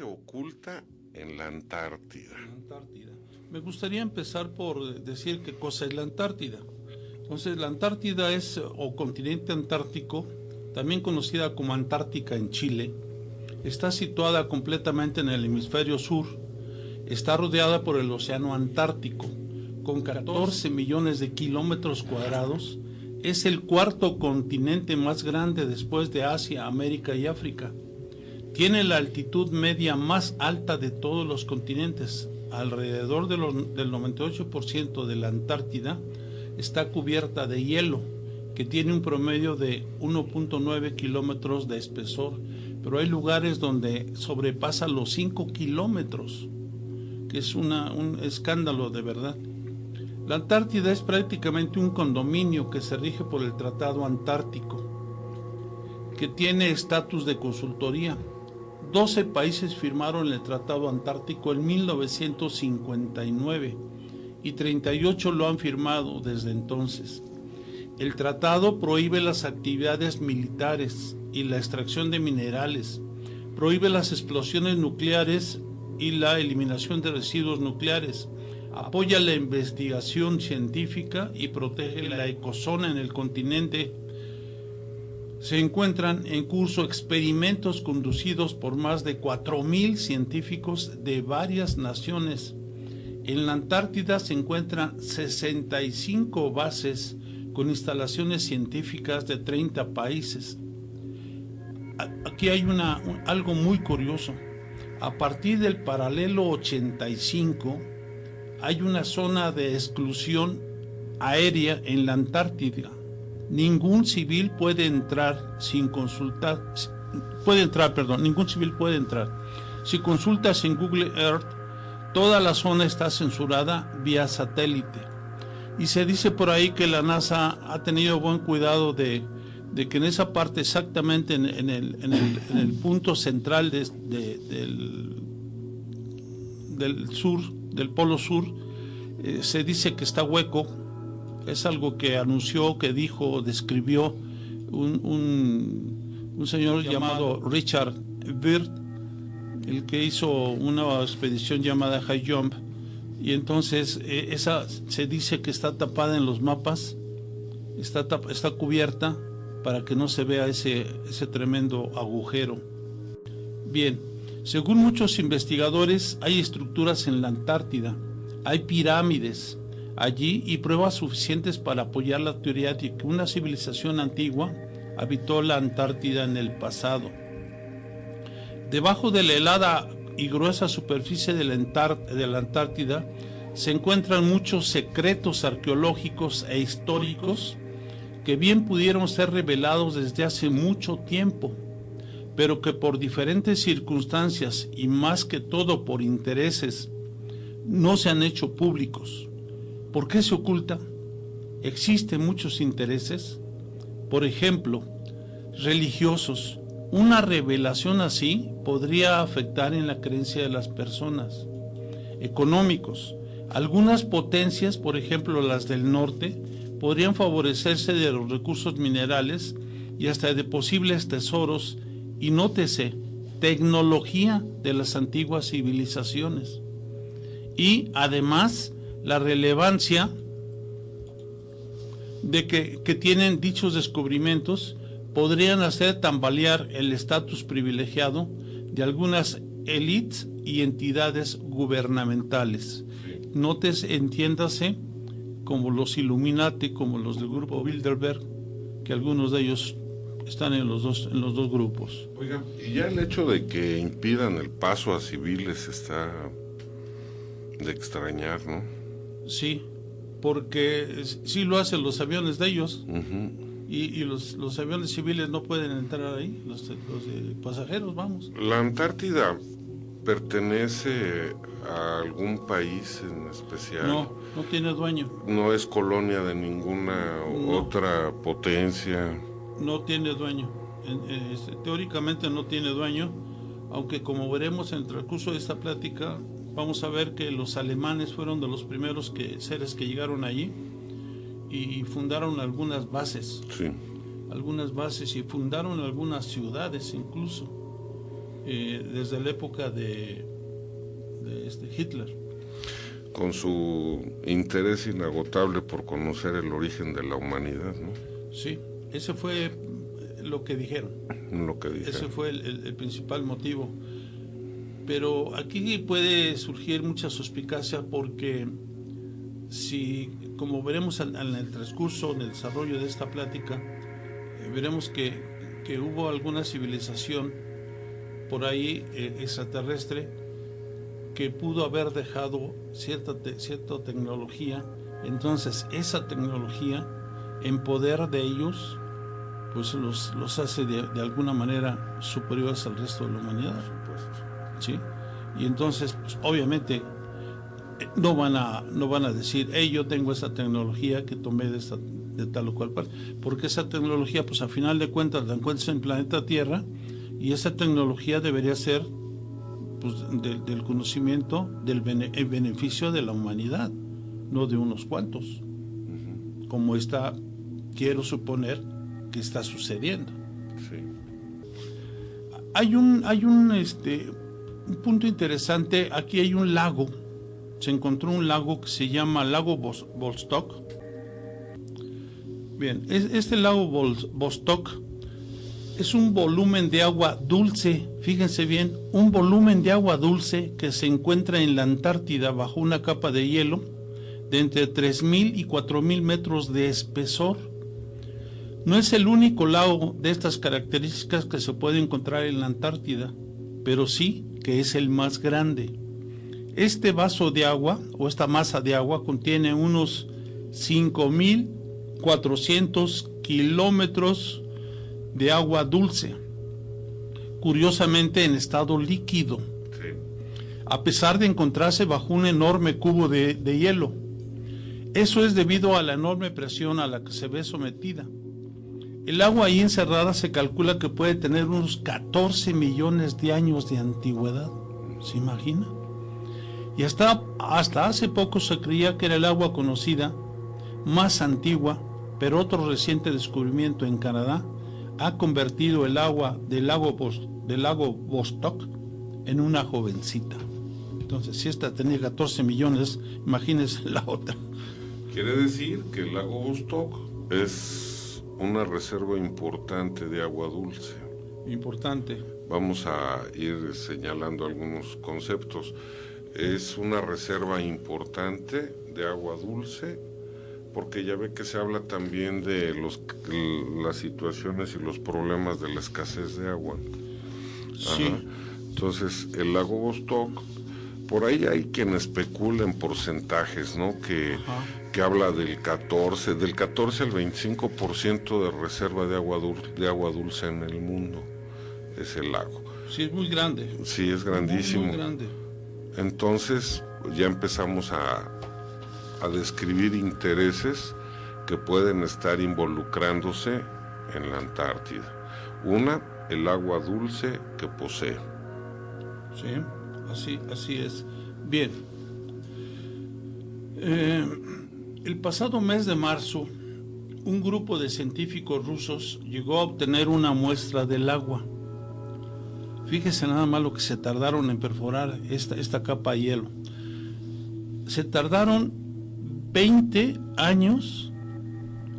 se oculta en la Antártida? Antártida. Me gustaría empezar por decir qué cosa es la Antártida. Entonces, la Antártida es, o continente antártico, también conocida como Antártica en Chile, está situada completamente en el hemisferio sur, está rodeada por el Océano Antártico, con 14 millones de kilómetros cuadrados, es el cuarto continente más grande después de Asia, América y África. Tiene la altitud media más alta de todos los continentes. Alrededor del 98% de la Antártida está cubierta de hielo, que tiene un promedio de 1.9 kilómetros de espesor, pero hay lugares donde sobrepasa los 5 kilómetros, que es una, un escándalo de verdad. La Antártida es prácticamente un condominio que se rige por el Tratado Antártico, que tiene estatus de consultoría. 12 países firmaron el Tratado Antártico en 1959 y 38 lo han firmado desde entonces. El tratado prohíbe las actividades militares y la extracción de minerales, prohíbe las explosiones nucleares y la eliminación de residuos nucleares, apoya la investigación científica y protege la ecozona en el continente. Se encuentran en curso experimentos conducidos por más de 4.000 científicos de varias naciones. En la Antártida se encuentran 65 bases con instalaciones científicas de 30 países. Aquí hay una, algo muy curioso. A partir del paralelo 85 hay una zona de exclusión aérea en la Antártida. Ningún civil puede entrar sin consultar, puede entrar, perdón, ningún civil puede entrar. Si consultas en Google Earth, toda la zona está censurada vía satélite. Y se dice por ahí que la NASA ha tenido buen cuidado de, de que en esa parte, exactamente en, en, el, en, el, en el, punto central de, de, del, del, sur, del polo sur, eh, se dice que está hueco. Es algo que anunció, que dijo, describió un, un, un señor llamado Richard Byrd, el que hizo una expedición llamada High Jump y entonces eh, esa se dice que está tapada en los mapas, está, tap, está cubierta para que no se vea ese, ese tremendo agujero. Bien, según muchos investigadores hay estructuras en la Antártida, hay pirámides allí y pruebas suficientes para apoyar la teoría de que una civilización antigua habitó la Antártida en el pasado. Debajo de la helada y gruesa superficie de la, Antártida se encuentran muchos secretos arqueológicos e históricos que bien pudieron ser revelados desde hace mucho tiempo, pero que por diferentes circunstancias y más que todo por intereses no se han hecho públicos. ¿Por qué se oculta? Existen muchos intereses, por ejemplo, religiosos, una revelación así podría afectar en la creencia de las personas. Económicos. Algunas potencias, por ejemplo las del norte, podrían favorecerse de los recursos minerales y hasta de posibles tesoros y nótese, tecnología de las antiguas civilizaciones. Y además la relevancia de que, que tienen dichos descubrimientos podrían hacer tambalear el estatus privilegiado de algunas élites y entidades gubernamentales. Notes, entiéndase, como los Illuminati, como los del grupo Bilderberg, que algunos de ellos están en los dos, en los dos grupos. Oigan, y ya el hecho de que impidan el paso a civiles está de extrañar, ¿no? Sí, porque sí lo hacen los aviones de ellos. Uh -huh Y, los, los, aviones civiles no pueden entrar ahí, los, los de pasajeros, vamos. La Antártida pertenece a algún país en especial. No, no tiene dueño. No es colonia de ninguna otra potencia. No tiene dueño. Este, teóricamente no tiene dueño, aunque como veremos en el transcurso de esta plática, vamos a ver que los alemanes fueron de los primeros que, seres que llegaron allí y fundaron algunas bases. Algunas bases y fundaron algunas ciudades incluso, eh, desde la época de, este Hitler. Con su interés inagotable por conocer el origen de la humanidad, ¿no? Sí, ese fue lo que dijeron. Lo que dijeron. Ese fue el principal motivo. Pero aquí puede surgir mucha suspicacia porque si, como veremos en, el transcurso, en el desarrollo de esta plática, eh, veremos que, hubo alguna civilización por ahí eh, extraterrestre que pudo haber dejado cierta, cierta tecnología, entonces esa tecnología en poder de ellos pues los, los hace de, de alguna manera superiores al resto de la humanidad. ¿Sí? Y entonces, pues, obviamente, no van a no van a decir, hey, yo tengo esa tecnología que tomé de esta de tal o cual parte, porque esa tecnología, pues a final de cuentas la encuentras en el planeta Tierra y esa tecnología debería ser pues, del conocimiento del beneficio de la humanidad, no de unos cuantos, como está, quiero suponer que está sucediendo. Hay un hay un este un punto interesante, aquí hay un lago se encontró un lago que se llama Lago Vostok. Bien, este lago Vostok es un volumen de agua dulce, fíjense bien, un volumen de agua dulce que se encuentra en la Antártida bajo una capa de hielo de entre 3.000 y 4.000 metros de espesor. No es el único lago de estas características que se puede encontrar en la Antártida, pero sí que es el más grande. Este vaso de agua o esta masa de agua contiene unos 5.400 kilómetros de agua dulce, curiosamente en estado líquido, a pesar de encontrarse bajo un enorme cubo de, de hielo. Eso es debido a la enorme presión a la que se ve sometida. El agua ahí encerrada se calcula que puede tener unos 14 millones de años de antigüedad. ¿Se imagina? y hasta, hasta hace poco se creía que era el agua conocida más antigua, pero otro reciente descubrimiento en Canadá ha convertido el agua del lago, del lago Vostok en una jovencita. Entonces, si esta tenía 14 millones, imagínense la otra. Quiere decir que el lago Vostok es una reserva importante de agua dulce. Importante. Vamos a ir señalando algunos conceptos es una reserva importante de agua dulce, porque ya ve que se habla también de los, las situaciones y los problemas de la escasez de agua. Sí. Entonces, el lago Vostok, por ahí hay quien especula en porcentajes, ¿no? Que, que habla del 14, del 14 al 25% de reserva de agua, de agua dulce en el mundo, es el lago. Sí, es muy grande. Sí, es grandísimo. muy grande. Entonces ya empezamos a, describir intereses que pueden estar involucrándose en la Antártida. Una, el agua dulce que posee. Sí, así, así es. Bien. Eh, el pasado mes de marzo, un grupo de científicos rusos llegó a obtener una muestra del agua Fíjese nada más lo que se tardaron en perforar esta, esta capa de hielo. Se tardaron 20 años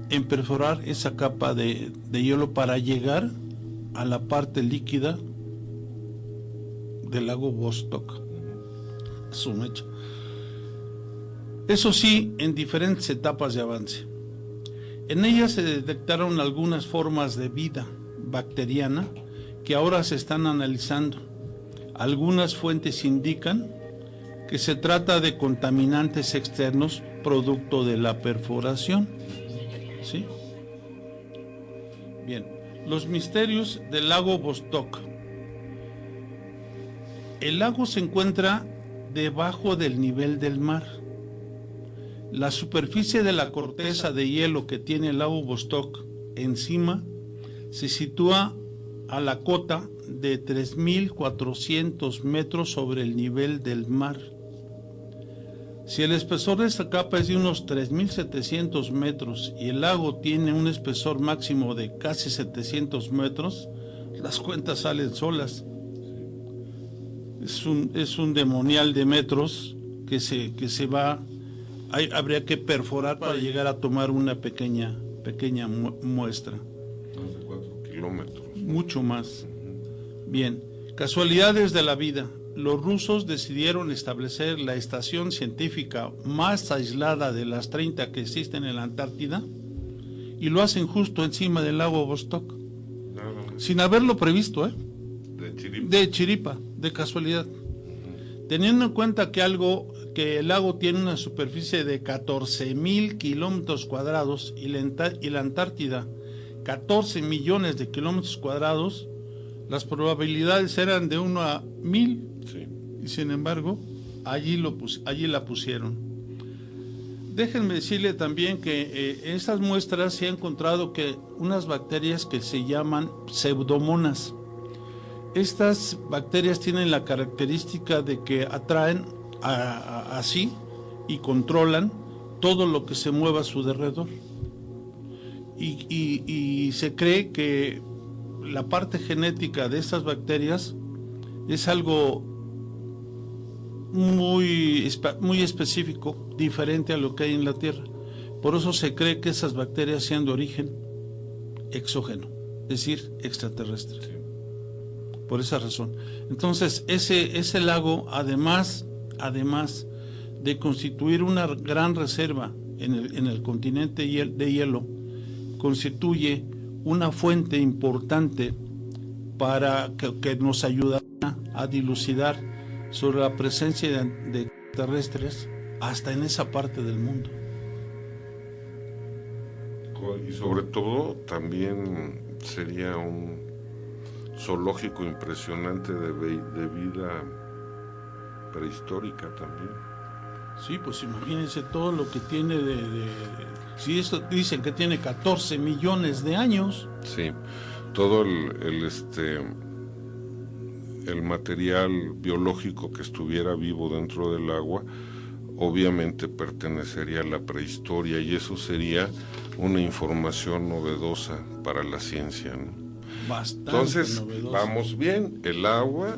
en perforar esa capa de, hielo para llegar a la parte líquida del lago Vostok. Su mecha. Eso sí, en diferentes etapas de avance. En ellas se detectaron algunas formas de vida bacteriana que ahora se están analizando. Algunas fuentes indican que se trata de contaminantes externos producto de la perforación. ¿Sí? Bien, los misterios del lago Vostok. El lago se encuentra debajo del nivel del mar. La superficie de la corteza de hielo que tiene el lago Vostok encima se sitúa a la cota de 3.400 metros sobre el nivel del mar. Si el espesor de esta capa es de unos 3.700 metros y el lago tiene un espesor máximo de casi 700 metros, las cuentas salen solas. Es un, es un demonial de metros que se, que se va, habría que perforar para llegar a tomar una pequeña, pequeña muestra. Más de 4 kilómetros. Mucho más. Bien, casualidades de la vida los rusos decidieron establecer la estación científica más aislada de las 30 que existen en la Antártida y lo hacen justo encima del lago Vostok, sin haberlo previsto, ¿eh? De chiripa. De chiripa, de casualidad. Teniendo en cuenta que algo que el lago tiene una superficie de 14 mil kilómetros cuadrados y la, Antártida 14 millones de kilómetros cuadrados, las probabilidades eran de 1 a mil y sin embargo, allí, lo allí la pusieron. Déjenme decirle también que eh, en estas muestras se ha encontrado que unas bacterias que se llaman pseudomonas. Estas bacterias tienen la característica de que atraen así y controlan todo lo que se mueva a su derredor. y, se cree que la parte genética de estas bacterias es algo muy, muy específico, diferente a lo que hay en la Tierra. Por eso se cree que esas bacterias sean de origen exógeno, es decir, extraterrestre. Por esa razón. Entonces, ese, ese lago, además, además de constituir una gran reserva en el, en el continente de hielo, constituye una fuente importante para que, nos ayuda a dilucidar sobre la presencia de, terrestres hasta en esa parte del mundo. Y sobre todo también sería un zoológico impresionante de, de vida prehistórica también. Sí, pues imagínense todo lo que tiene de, de, si esto dicen que tiene 14 millones de años. Sí, todo el, el este el material biológico que estuviera vivo dentro del agua obviamente pertenecería a la prehistoria y eso sería una información novedosa para la ciencia. Entonces, vamos bien, el agua,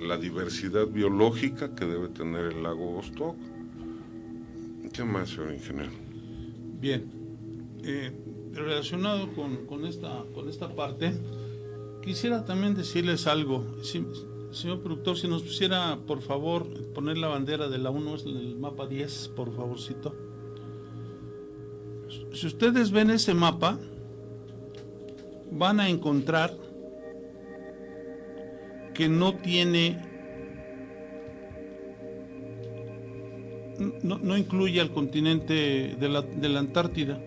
la diversidad biológica que debe tener el lago Vostok. ¿Qué más, señor ingeniero? Bien, eh, relacionado con, con, esta, con esta parte, Quisiera también decirles algo. señor productor, si nos pusiera, por favor, poner la bandera de la 1 en el mapa 10, por favorcito. Si ustedes ven ese mapa, van a encontrar que no tiene, no, incluye al continente de la, de la Antártida.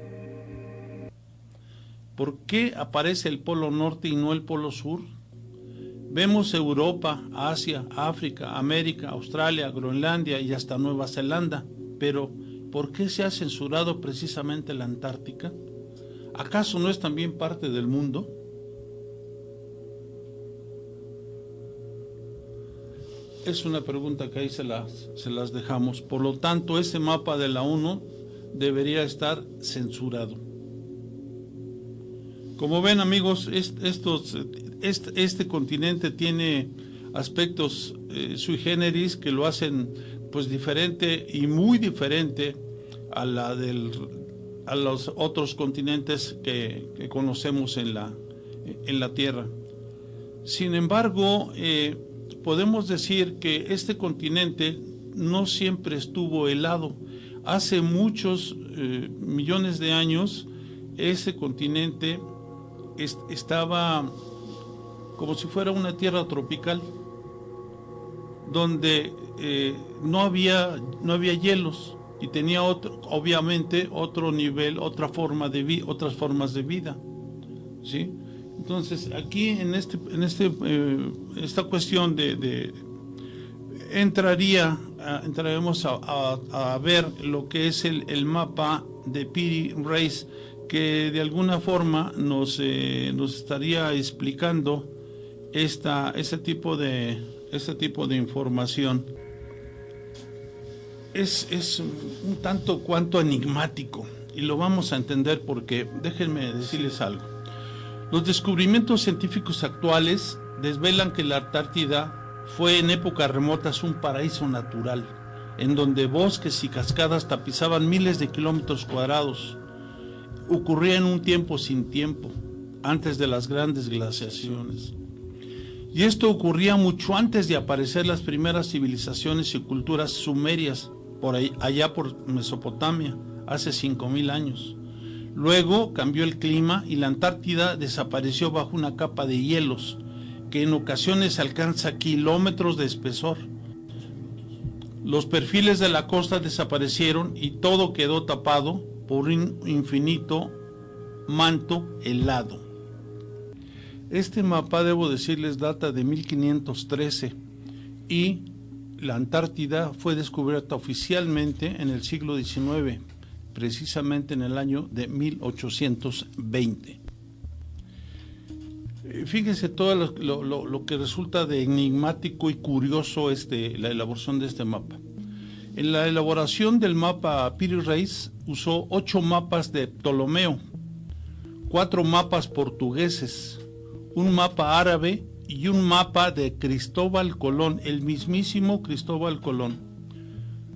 ¿Por qué aparece el Polo Norte y no el Polo Sur? Vemos Europa, Asia, África, América, Australia, Groenlandia y hasta Nueva Zelanda, pero ¿por qué se ha censurado precisamente la Antártica? ¿Acaso no es también parte del mundo? Es una pregunta que ahí se las, se las dejamos. Por lo tanto, ese mapa de la ONU debería estar censurado. Como ven amigos, este, continente tiene aspectos eh, sui generis que lo hacen pues diferente y muy diferente a la del a los otros continentes que, conocemos en la, en la Tierra. Sin embargo, eh, podemos decir que este continente no siempre estuvo helado. Hace muchos eh, millones de años, ese continente estaba como si fuera una tierra tropical donde eh, no había no había hielos y tenía obviamente otro nivel otra forma de otras formas de vida ¿sí? Entonces, aquí en este, en este, eh, esta cuestión de, entraría, entraremos a, ver lo que es el, mapa de Piri Reis, que de alguna forma nos, eh, nos estaría explicando esta, ese tipo de, este tipo de información. Es, es un tanto cuanto enigmático y lo vamos a entender porque déjenme decirles algo. Los descubrimientos científicos actuales desvelan que la Antártida fue en épocas remotas un paraíso natural, en donde bosques y cascadas tapizaban miles de kilómetros cuadrados. Ocurría en un tiempo sin tiempo, antes de las grandes glaciaciones. Y esto ocurría mucho antes de aparecer las primeras civilizaciones y culturas sumerias, por allá por Mesopotamia, hace 5.000 años. Luego cambió el clima y la Antártida desapareció bajo una capa de hielos que en ocasiones alcanza kilómetros de espesor. Los perfiles de la costa desaparecieron y todo quedó tapado por un infinito manto helado. Este mapa, debo decirles, data de 1513 y la Antártida fue descubierta oficialmente en el siglo XIX precisamente en el año de 1820. Eh, fíjense todo lo, que resulta de enigmático y curioso este, la elaboración de este mapa. En la elaboración del mapa Piri Reis usó ocho mapas de Ptolomeo, cuatro mapas portugueses, un mapa árabe y un mapa de Cristóbal Colón, el mismísimo Cristóbal Colón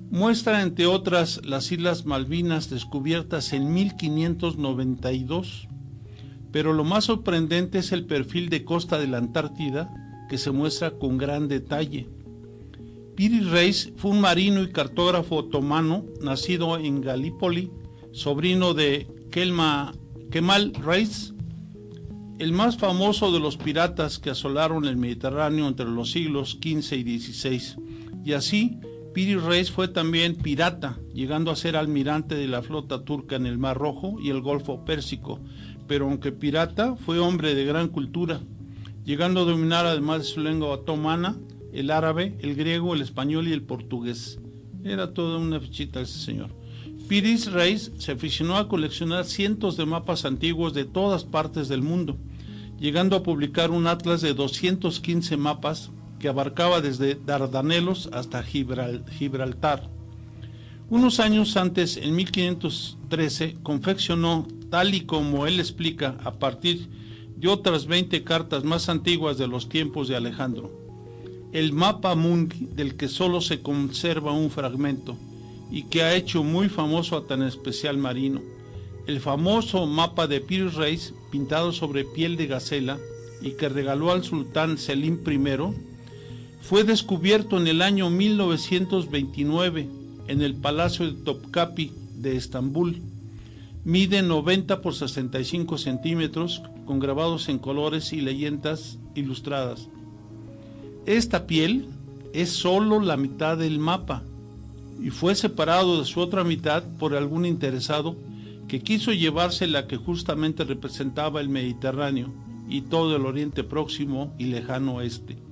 Muestra, entre otras, las Islas Malvinas descubiertas en 1592, pero lo más sorprendente es el perfil de costa de la Antártida, que se muestra con gran detalle. Piri Reis fue un marino y cartógrafo otomano nacido en Galípoli, sobrino de Kelma, Kemal Reis, el más famoso de los piratas que asolaron el Mediterráneo entre los siglos XV y XVI, y así Piri Reis fue también pirata, llegando a ser almirante de la flota turca en el Mar Rojo y el Golfo Pérsico, pero aunque pirata, fue hombre de gran cultura, llegando a dominar además de su lengua otomana, el árabe, el griego, el español y el portugués. Era toda una fichita ese señor. Piris Reis se aficionó a coleccionar cientos de mapas antiguos de todas partes del mundo, llegando a publicar un atlas de 215 mapas que abarcaba desde Dardanelos hasta Gibraltar. Unos años antes, en 1513, confeccionó, tal y como él explica, a partir de otras 20 cartas más antiguas de los tiempos de Alejandro, el mapa mundi del que solo se conserva un fragmento y que ha hecho muy famoso a tan especial marino, el famoso mapa de Pir Reis pintado sobre piel de gacela y que regaló al sultán Selim I fue descubierto en el año 1929 en el Palacio de Topkapi de Estambul. Mide 90 por 65 centímetros con grabados en colores y leyendas ilustradas. Esta piel es solo la mitad del mapa y fue separado de su otra mitad por algún interesado que quiso llevarse la que justamente representaba el Mediterráneo y todo el Oriente Próximo y lejano oeste.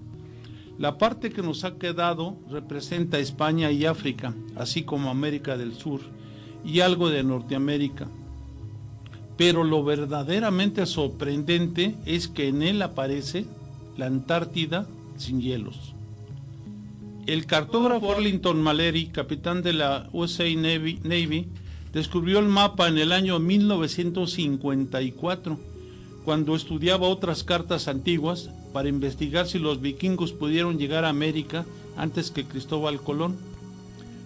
La parte que nos ha quedado representa España y África, así como América del Sur y algo de Norteamérica. Pero lo verdaderamente sorprendente es que en él aparece la Antártida sin hielos. El cartógrafo Arlington Mallory, capitán de la USA Navy, Navy, descubrió el mapa en el año 1954, cuando estudiaba otras cartas antiguas para investigar si los vikingos pudieron llegar a América antes que Cristóbal Colón.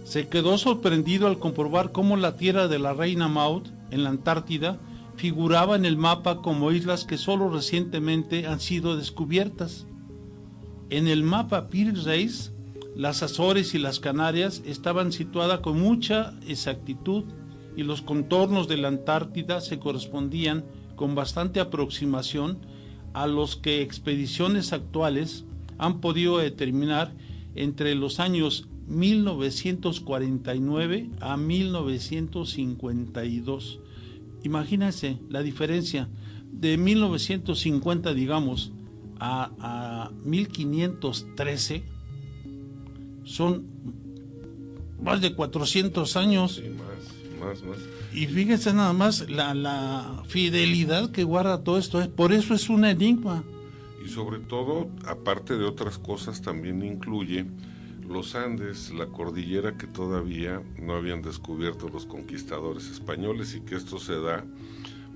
Se quedó sorprendido al comprobar cómo la tierra de la reina Maud, en la Antártida, figuraba en el mapa como islas que solo recientemente han sido descubiertas. En el mapa Pir Reis, las Azores y las Canarias estaban situadas con mucha exactitud y los contornos de la Antártida se correspondían con bastante aproximación a los que expediciones actuales han podido determinar entre los años 1949 a 1952. Imagínense la diferencia. de 1950, digamos, a, a 1513, son más de 400 años. Sí, más, más, más. Y fíjense nada más la, la fidelidad que guarda todo esto. ¿eh? Por eso es un enigma. Y sobre todo, aparte de otras cosas, también incluye los Andes, la cordillera que todavía no habían descubierto los conquistadores españoles y que esto se da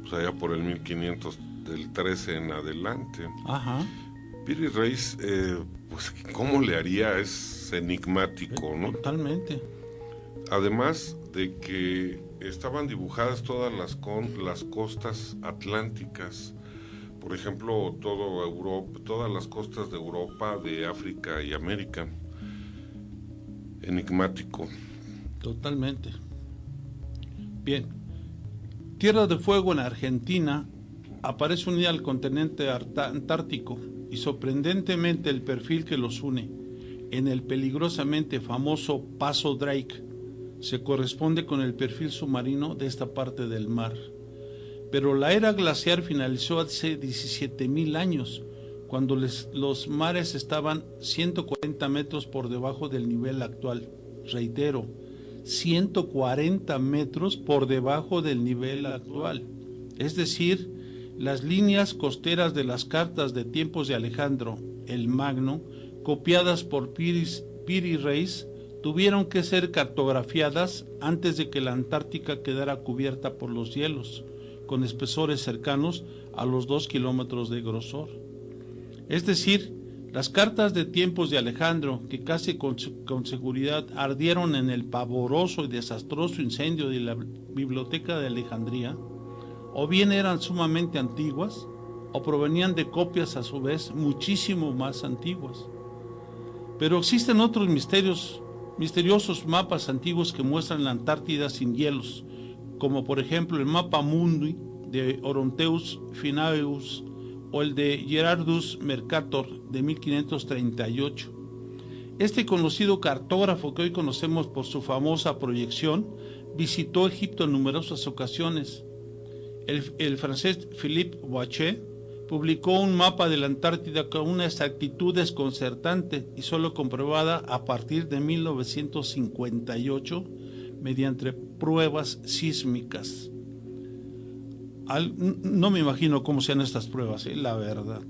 pues, allá por el 1500 del 13 en adelante. Ajá. Piri Reis, eh, pues cómo le haría es enigmático, ¿no? Totalmente. Además de que estaban dibujadas todas las, con, las costas atlánticas, por ejemplo, todo Europa, todas las costas de Europa, de África y América. Enigmático. Totalmente. Bien. Tierra de Fuego en Argentina aparece unida al continente antártico y sorprendentemente el perfil que los une en el peligrosamente famoso Paso Drake se corresponde con el perfil submarino de esta parte del mar. Pero la era glaciar finalizó hace 17.000 años, cuando los mares estaban 140 metros por debajo del nivel actual. Reitero, 140 metros por debajo del nivel actual. Es decir, las líneas costeras de las cartas de tiempos de Alejandro el Magno, copiadas por Piri Reis, tuvieron que ser cartografiadas antes de que la Antártica quedara cubierta por los hielos, con espesores cercanos a los dos kilómetros de grosor. Es decir, las cartas de tiempos de Alejandro, que casi con, con, seguridad ardieron en el pavoroso y desastroso incendio de la biblioteca de Alejandría, o bien eran sumamente antiguas, o provenían de copias a su vez muchísimo más antiguas. Pero existen otros misterios misteriosos mapas antiguos que muestran la Antártida sin hielos, como por ejemplo el mapa mundi de Oronteus Finaeus o el de Gerardus Mercator de 1538. Este conocido cartógrafo que hoy conocemos por su famosa proyección visitó Egipto en numerosas ocasiones. El, francés Philippe Boichet publicó un mapa de la Antártida con una exactitud desconcertante y solo comprobada a partir de 1958 mediante pruebas sísmicas. No me imagino cómo sean estas pruebas, ¿eh? la verdad.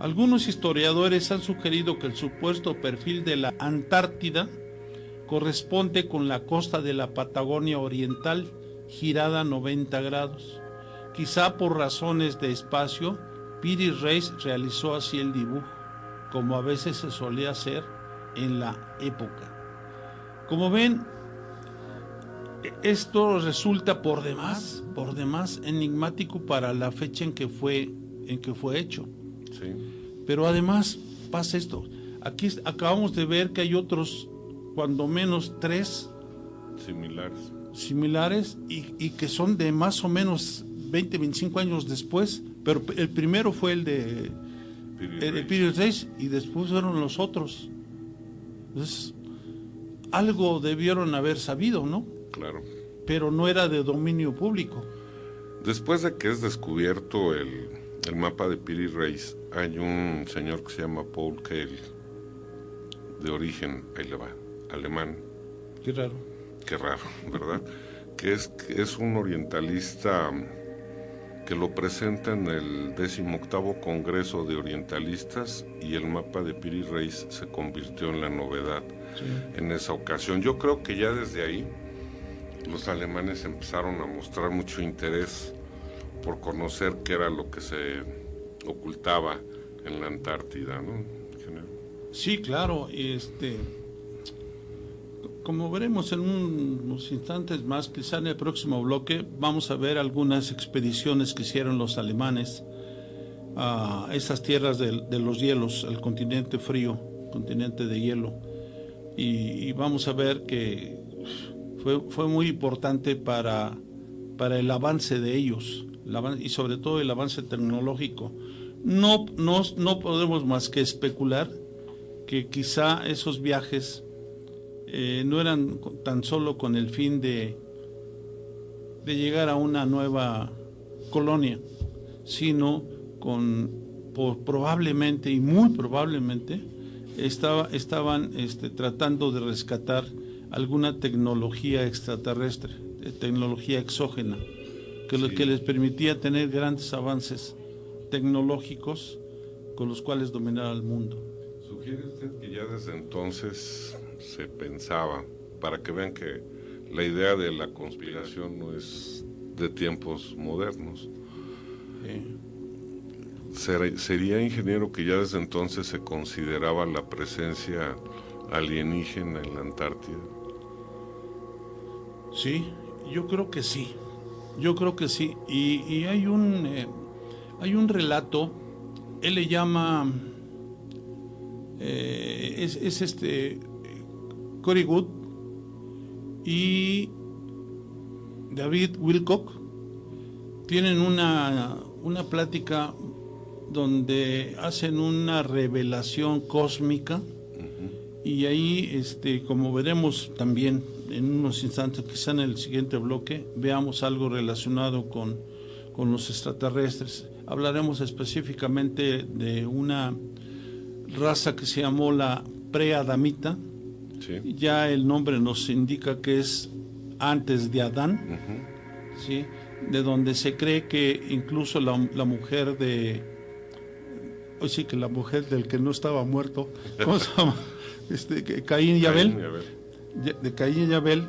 Algunos historiadores han sugerido que el supuesto perfil de la Antártida corresponde con la costa de la Patagonia Oriental girada 90 grados. Quizá por razones de espacio, Piri Reis realizó así el dibujo, como a veces se solía hacer en la época. Como ven, esto resulta por demás, por demás enigmático para la fecha en que fue, en que fue hecho. Sí. Pero además pasa esto. Aquí acabamos de ver que hay otros, cuando menos tres similares, similares y, y que son de más o menos 20, 25 años después, pero el primero fue el de Piri Reis y después fueron los otros. Entonces, algo debieron haber sabido, ¿no? Claro. Pero no era de dominio público. Después de que es descubierto el, el mapa de Piri Reis, hay un señor que se llama Paul Kehl, de origen, ahí le va, alemán. Qué raro. Qué raro, ¿verdad? que es, es un orientalista que lo presenta en el 18 Congreso de Orientalistas y el mapa de Piri Reis se convirtió en la novedad Sí. en esa ocasión. Yo creo que ya desde ahí los alemanes empezaron a mostrar mucho interés por conocer qué era lo que se ocultaba en la Antártida, ¿no? Sí, claro, este como veremos en unos instantes más, quizá en el próximo bloque, vamos a ver algunas expediciones que hicieron los alemanes a esas tierras de, los hielos, el continente frío, continente de hielo. Y, vamos a ver que fue, muy importante para, el avance de ellos y sobre todo el avance tecnológico. No, no, no podemos más que especular que quizá esos viajes eh, no eran tan solo con el fin de, de llegar a una nueva colonia, sino con probablemente y muy probablemente estaba, estaban este, tratando de rescatar alguna tecnología extraterrestre, tecnología exógena, que, que les permitía tener grandes avances tecnológicos con los cuales dominar al mundo. ¿Sugiere usted que ya desde entonces se pensaba, para que vean que la idea de la conspiración no es de tiempos modernos? ¿Sería ingeniero que ya desde entonces se consideraba la presencia alienígena en la Antártida? Sí, yo creo que sí. Yo creo que sí. Y, hay un eh, hay un relato. Él le llama eh, es, es, este Cory Good y David Wilcock tienen una, una plática donde hacen una revelación cósmica y ahí, este, como veremos también en unos instantes, quizá en el siguiente bloque, veamos algo relacionado con, con los extraterrestres. Hablaremos específicamente de una raza que se llamó la preadamita. Ya el nombre nos indica que es antes de Adán, ¿sí? de donde se cree que incluso la, la mujer de, hoy sí que la mujer del que no estaba muerto, ¿cómo se llama? Este, Caín y Abel, de Caín y Abel,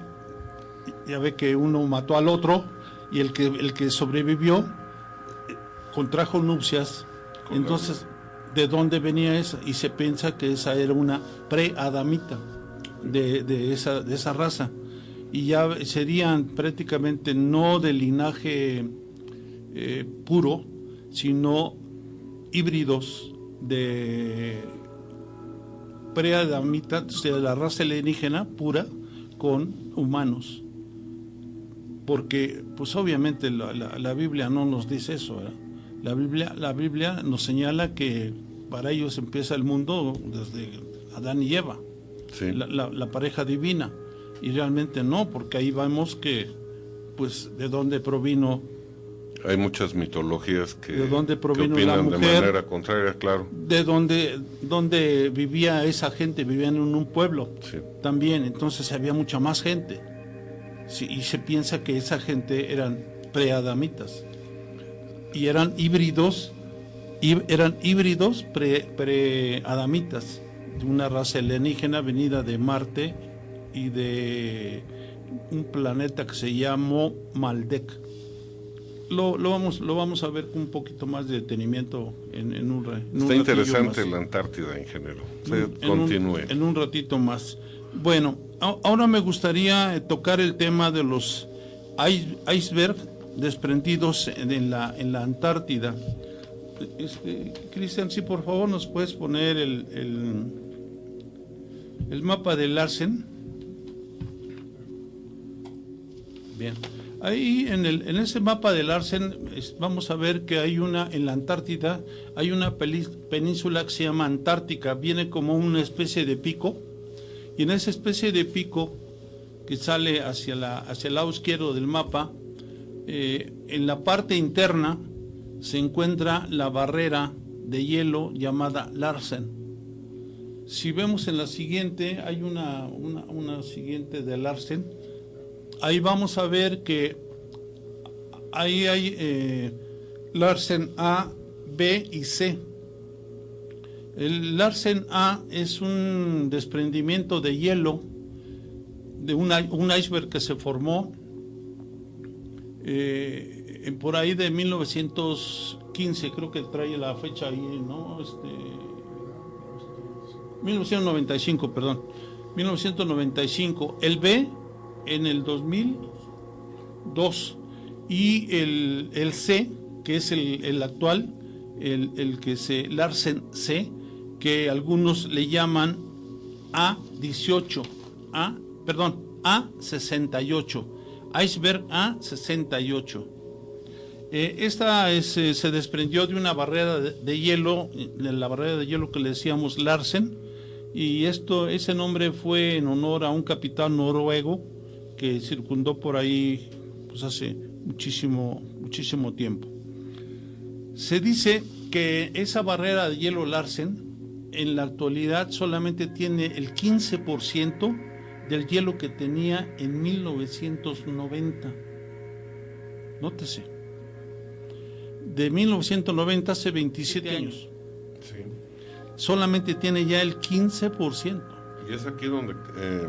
ya ve que uno mató al otro y el que, el que sobrevivió eh, contrajo nupcias, entonces, ¿de dónde venía esa? Y se piensa que esa era una pre-adamita de, esa, de esa raza. Y ya serían prácticamente no de linaje eh, puro, sino híbridos de preadamita, de la raza alienígena pura, con humanos. Porque, pues obviamente la, la, Biblia no nos dice eso. La, Biblia, la Biblia nos señala que para ellos empieza el mundo desde Adán y Eva, la, la, pareja divina. Y realmente no, porque ahí vemos que, pues, de dónde provino hay muchas mitologías que, ¿De dónde proviene opinan de manera contraria, claro. De dónde, dónde vivía esa gente, vivían en un pueblo también, entonces había mucha más gente. y se piensa que esa gente eran preadamitas y eran híbridos, eran híbridos preadamitas una raza alienígena venida de Marte y de un planeta que se llamó Maldek lo, vamos, lo vamos a ver con un poquito más de detenimiento en, un, en Está interesante la Antártida, ingeniero. continúe. en un ratito más. Bueno, ahora me gustaría eh, tocar el tema de los icebergs desprendidos en la, en la Antártida. Este, Cristian, si por favor nos puedes poner el, el, mapa de Larsen. Bien. Ahí en, el, en ese mapa del Larsen vamos a ver que hay una, en la Antártida, hay una península que se llama Antártica, viene como una especie de pico, y en esa especie de pico que sale hacia, la, hacia el lado izquierdo del mapa, eh, en la parte interna se encuentra la barrera de hielo llamada Larsen. Si vemos en la siguiente, hay una, una, siguiente de Larsen, ahí vamos a ver que ahí hay eh, Larsen A, B y C. El Larsen A es un desprendimiento de hielo de un, iceberg que se formó eh, por ahí de 1915, creo que trae la fecha ahí, ¿no? Este, 1995, perdón. 1995. El B en el 2002 y el, el C, que es el, el actual, el, el, que se, Larsen C, que algunos le llaman A18, A, perdón, A68, Iceberg A68. Eh, esta es, eh, se desprendió de una barrera de, de, hielo, de la barrera de hielo que le decíamos Larsen, y esto, ese nombre fue en honor a un capitán noruego que circundó por ahí pues hace muchísimo, muchísimo tiempo. Se dice que esa barrera de hielo Larsen en la actualidad solamente tiene el 15% del hielo que tenía en 1990. Nótese. De 1990 hace 27 años. Sí. Solamente tiene ya el 15%. Y es aquí donde eh,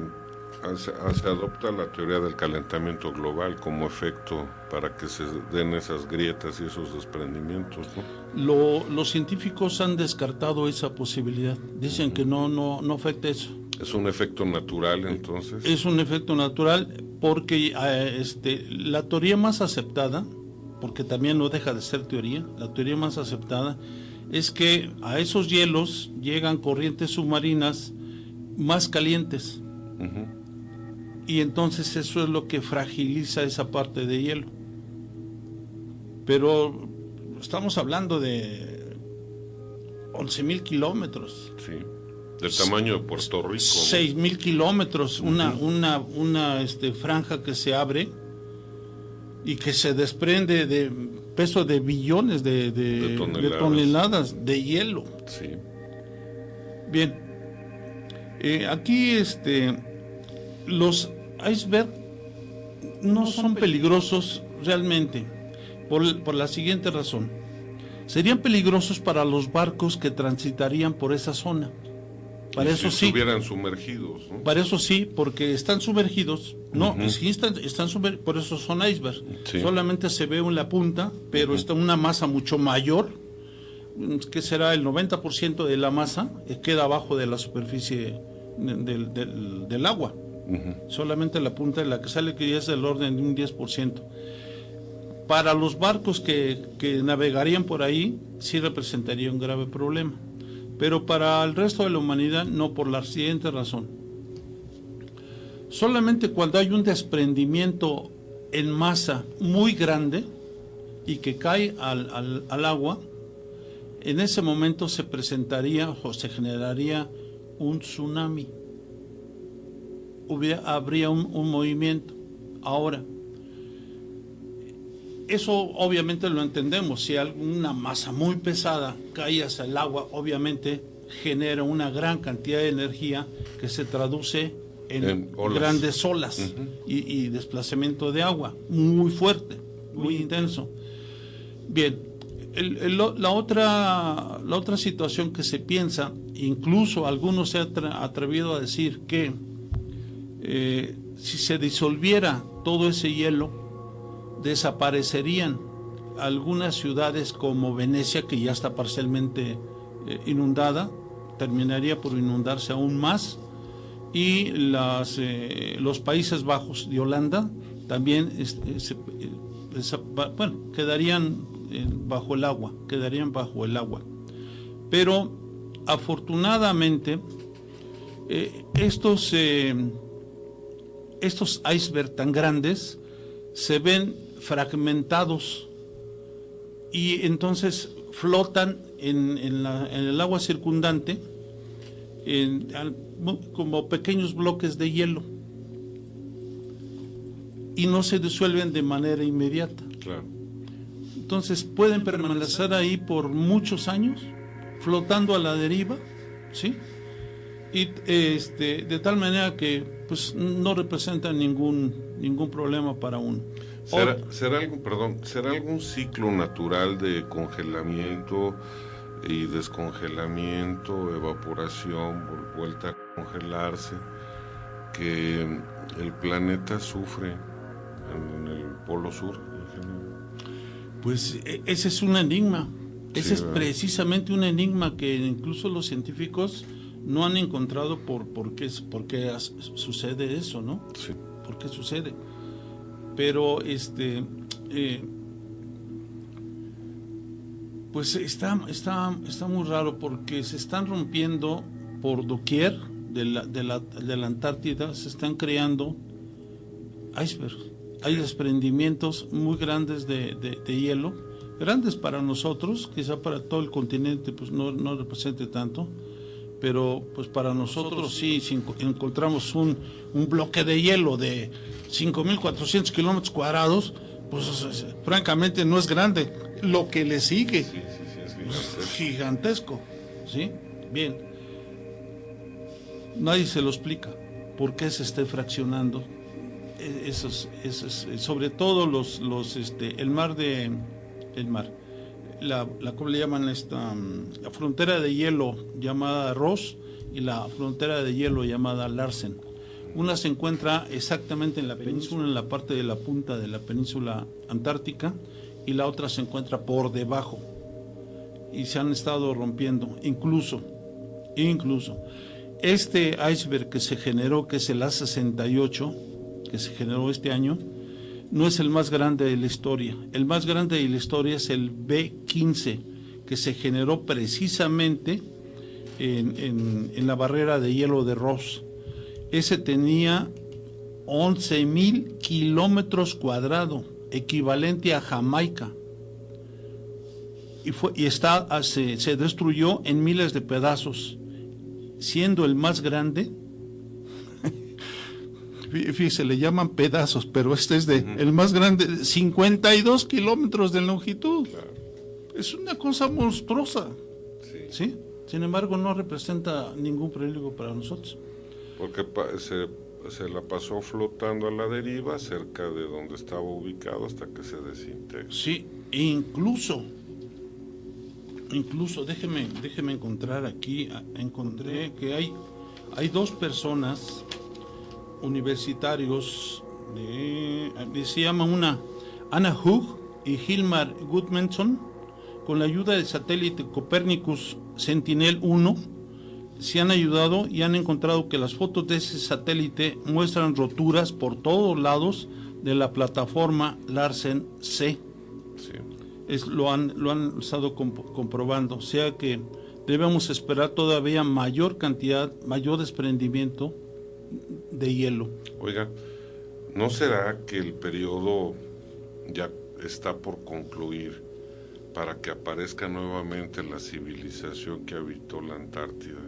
se, adopta la teoría del calentamiento global como efecto para que se den esas grietas y esos desprendimientos. ¿no? Lo, los científicos han descartado esa posibilidad. Dicen que no, no, no afecta eso. Es un efecto natural entonces. Es un efecto natural porque eh, este, la teoría más aceptada, porque también no deja de ser teoría, la teoría más aceptada es que a esos hielos llegan corrientes submarinas más calientes. Uh -huh. Y entonces eso es lo que fragiliza esa parte de hielo. Pero estamos hablando de 11 mil kilómetros. Sí. Del tamaño de Puerto Rico. 6 mil kilómetros, uh -huh. una, una, una este, franja que se abre y que se desprende de peso de billones de, de, De toneladas. de toneladas de hielo. Sí. Bien, eh, aquí este, los iceberg no son peligrosos realmente por, por la siguiente razón. Serían peligrosos para los barcos que transitarían por esa zona. Para Y eso si sí. estuvieran sumergidos, ¿no? Para eso sí, porque están sumergidos. No, Ujú. sí están, están sumer- por eso son iceberg. Sí. Solamente se ve en la punta, pero está una masa mucho mayor, que será el 90% de la masa, eh, queda abajo de la superficie del, del- del agua. Solamente la punta de la que sale, que es del orden de un 10%. Para los barcos que, que navegarían por ahí, sí representaría un grave problema. Pero para el resto de la humanidad, no, por la siguiente razón. Solamente cuando hay un desprendimiento en masa muy grande y que cae al, al- agua, en ese momento se presentaría o se generaría un tsunami. Hubiera- habría un movimiento. Ahora, eso obviamente lo entendemos. Si alguna masa muy pesada cae hacia el agua, obviamente genera una gran cantidad de energía que se traduce en, En olas. grandes olas y, y desplazamiento de agua muy fuerte, muy intenso. Bien, el- el- la, otra, la otra situación que se piensa, incluso algunos se han atrevido a decir que eh, si se disolviera todo ese hielo, desaparecerían algunas ciudades como Venecia, que ya está parcialmente eh, inundada, terminaría por inundarse aún más, y las, eh, los Países Bajos de Holanda también eh, bueno, quedarían bajo el agua, quedarían bajo el agua. Pero afortunadamente estos, estos iceberg tan grandes se ven fragmentados y entonces flotan en, en la- en el agua circundante en- al- como pequeños bloques de hielo y no se disuelven de manera inmediata. Claro. Entonces pueden permanecer ahí por muchos años, flotando a la deriva, ¿sí? Y este, de tal manera que pues no representan ningún ningún problema para uno. ¿Será, será algún, perdón, ¿será algún ciclo natural de congelamiento y descongelamiento, evaporación, vuelta a congelarse, que el planeta sufre en el polo sur? Pues e- ese es un enigma. Ese Sí, es precisamente un enigma que incluso los científicos no han encontrado por, por, qué, por qué sucede eso, ¿no? Sí. por qué sucede. Pero este eh, pues está, está, está muy raro porque se están rompiendo por doquier de la, de la, de la Antártida, se están creando icebergs. Hay desprendimientos muy grandes de, de- de hielo, grandes para nosotros, quizá para todo el continente pues no, no represente tanto, pero pues para nosotros sí, si enco- encontramos un, un bloque de hielo de 5.400 kilómetros cuadrados, pues es- francamente no es grande. lo que le sigue. gigantesco. ¿Sí? Bien. Nadie se lo explica. ¿Por qué se está fraccionando? E, esos, esos, sobre todo los, los, este, el mar de, el mar, la, la ¿cómo le llaman esta? La frontera de hielo llamada Ross y la frontera de hielo llamada Larsen. Una se encuentra exactamente en la península, en la parte de la punta de la península antártica, y la otra se encuentra por debajo. Y se han estado rompiendo, incluso, incluso. Este iceberg que se generó, que es el A68, que se generó este año, no es el más grande de la historia. El más grande de la historia es el B15, que se generó precisamente en, la barrera de hielo de Ross. Ese tenía 11 mil kilómetros cuadrados, equivalente a Jamaica. Y, fue, y está, ah, se, se destruyó en miles de pedazos, siendo el más grande. Fíjese, le llaman pedazos, pero este es de el más grande, 52 kilómetros de longitud. Es una cosa monstruosa. ¿Sí? Sin embargo, no representa ningún peligro para nosotros. Porque se, se, la pasó flotando a la deriva cerca de donde estaba ubicado hasta que se desintegró. Sí, incluso, incluso, déjeme, déjeme encontrar aquí, encontré que hay, hay dos personas universitarios, de, se llama una Anna Hug y Hilmar Gudmundsson, con la ayuda del satélite Copernicus Sentinel-1 se han ayudado y han encontrado que las fotos de ese satélite muestran roturas por todos lados de la plataforma Larsen C. Es, lo, han, lo han estado comprobando. O sea que debemos esperar todavía mayor cantidad, mayor desprendimiento de hielo. Oiga, ¿no será que el periodo ya está por concluir? para que aparezca nuevamente la civilización que habitó la Antártida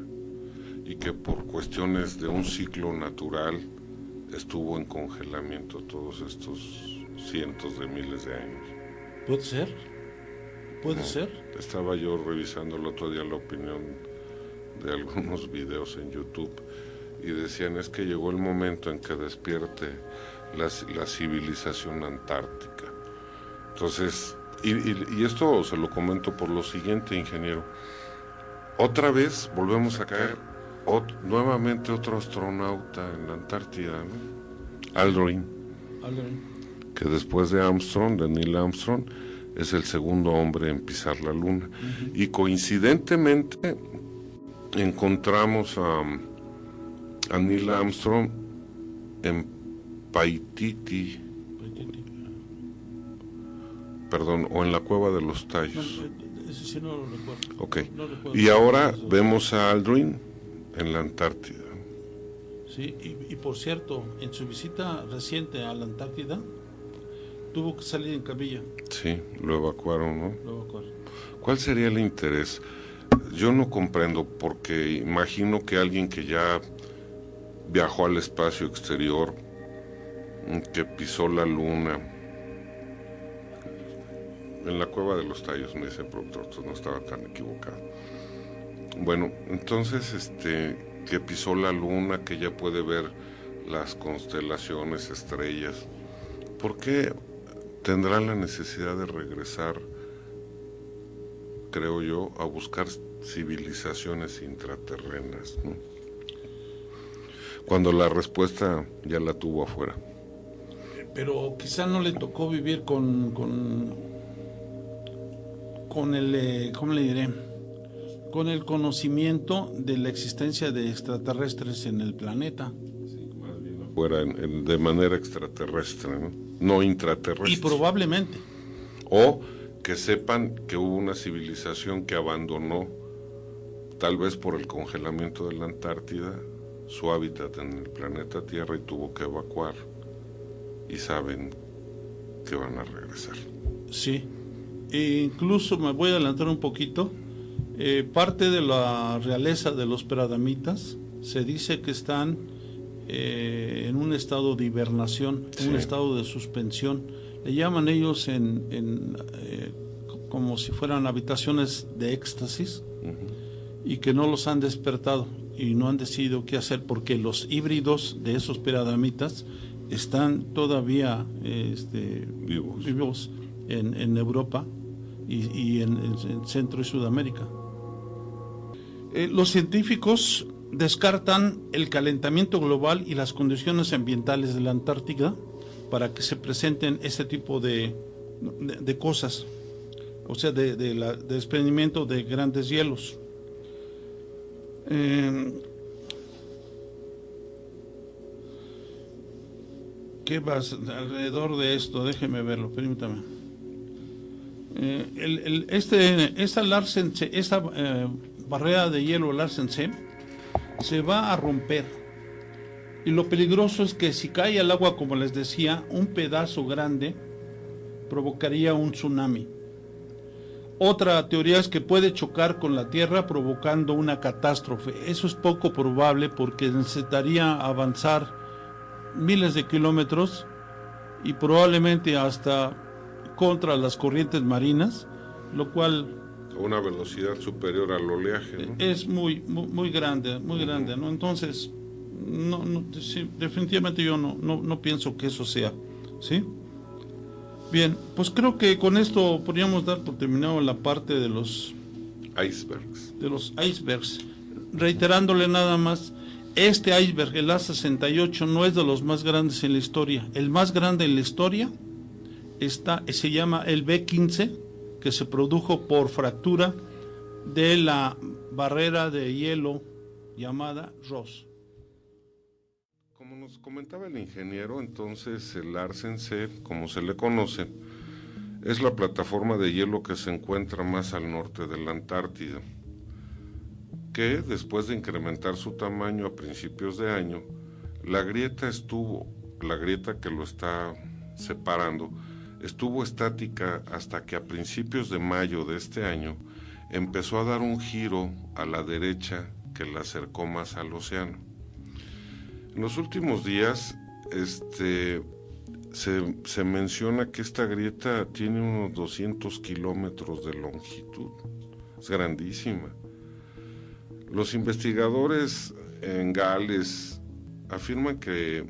y que por cuestiones de un ciclo natural estuvo en congelamiento todos estos cientos de miles de años. Puede ser, puede ser. Estaba yo revisando el otro día la opinión de algunos videos en YouTube y decían es que llegó el momento en que despierte la, la civilización antártica. Entonces, y, esto se lo comento por lo siguiente, ingeniero. Otra vez volvemos a caer, nuevamente otro astronauta en la Antártida, Aldrin, que después de Armstrong, de Neil Armstrong, es el segundo hombre en pisar la Luna. Y coincidentemente encontramos a, a Neil Armstrong en Paititi, perdón, o en la cueva de los tallos. ese sí no lo recuerdo. Ok. y ahora vemos a Aldrin en la Antártida. Sí, y, por cierto, en su visita reciente a la Antártida, tuvo que salir en camilla. Sí, lo evacuaron, ¿no? Lo evacuaron. ¿Cuál sería el interés? Yo no comprendo porque imagino que alguien que ya viajó al espacio exterior, que pisó la luna, en la cueva de los tallos, me dice el productor, no estaba tan equivocado. Bueno, entonces, este, que pisó la luna, que ya puede ver las constelaciones, estrellas, ¿por qué tendrá la necesidad de regresar, creo yo, a buscar civilizaciones intraterrenas? Cuando la respuesta ya la tuvo afuera. Pero quizá no le tocó vivir con con el, eh, ¿cómo le diré? Con el conocimiento de la existencia de extraterrestres en el planeta. Fuera de manera extraterrestre, ¿no? no intraterrestre. Y probablemente. O que sepan que hubo una civilización que abandonó, tal vez por el congelamiento de la Antártida, su hábitat en el planeta Tierra y tuvo que evacuar. Y saben que van a regresar. Sí, e incluso me voy a adelantar un poquito, eh, parte de la realeza de los peradamitas se dice que están eh, en un estado de hibernación, en un estado de suspensión. Le llaman ellos en, en eh, como si fueran habitaciones de éxtasis y que no los han despertado y no han decidido qué hacer porque los híbridos de esos piradamitas están todavía este, vivos, en, Europa y, en, Centro y Sudamérica. Eh, los científicos descartan el calentamiento global y las condiciones ambientales de la Antártida para que se presenten ese tipo de, de, cosas, o sea, de, desprendimiento de grandes hielos. Eh, ¿Qué vas alrededor de esto? Déjeme verlo, permítame. Eh, este, esta Larsen, esta eh, barrera de hielo Larsen se va a romper. Y lo peligroso es que si cae al agua, como les decía, un pedazo grande provocaría un tsunami. Otra teoría es que puede chocar con la Tierra provocando una catástrofe. Eso es poco probable porque necesitaría avanzar miles de kilómetros y probablemente hasta contra las corrientes marinas, lo cual una velocidad superior al oleaje es muy, muy, grande, muy grande, ¿no? Entonces, no, definitivamente yo no, no, no pienso que eso sea, ¿sí? Bien, pues creo que con esto podríamos dar por terminado la parte de los icebergs. De los icebergs. Reiterándole nada más, este iceberg, el A68, no es de los más grandes en la historia. El más grande en la historia está, se llama el B15, que se produjo por fractura de la barrera de hielo llamada Ross. Comentaba el ingeniero, entonces el Arsen C, como se le conoce, es la plataforma de hielo que se encuentra más al norte de la Antártida que después de incrementar su tamaño a principios de año, la grieta estuvo, la grieta que lo está separando, estuvo estática hasta que a principios de mayo de este año empezó a dar un giro a la derecha que la acercó más al océano. En los últimos días, este, se, se menciona que esta grieta tiene unos 200 kilómetros de longitud. Es grandísima. Los investigadores en Gales afirman que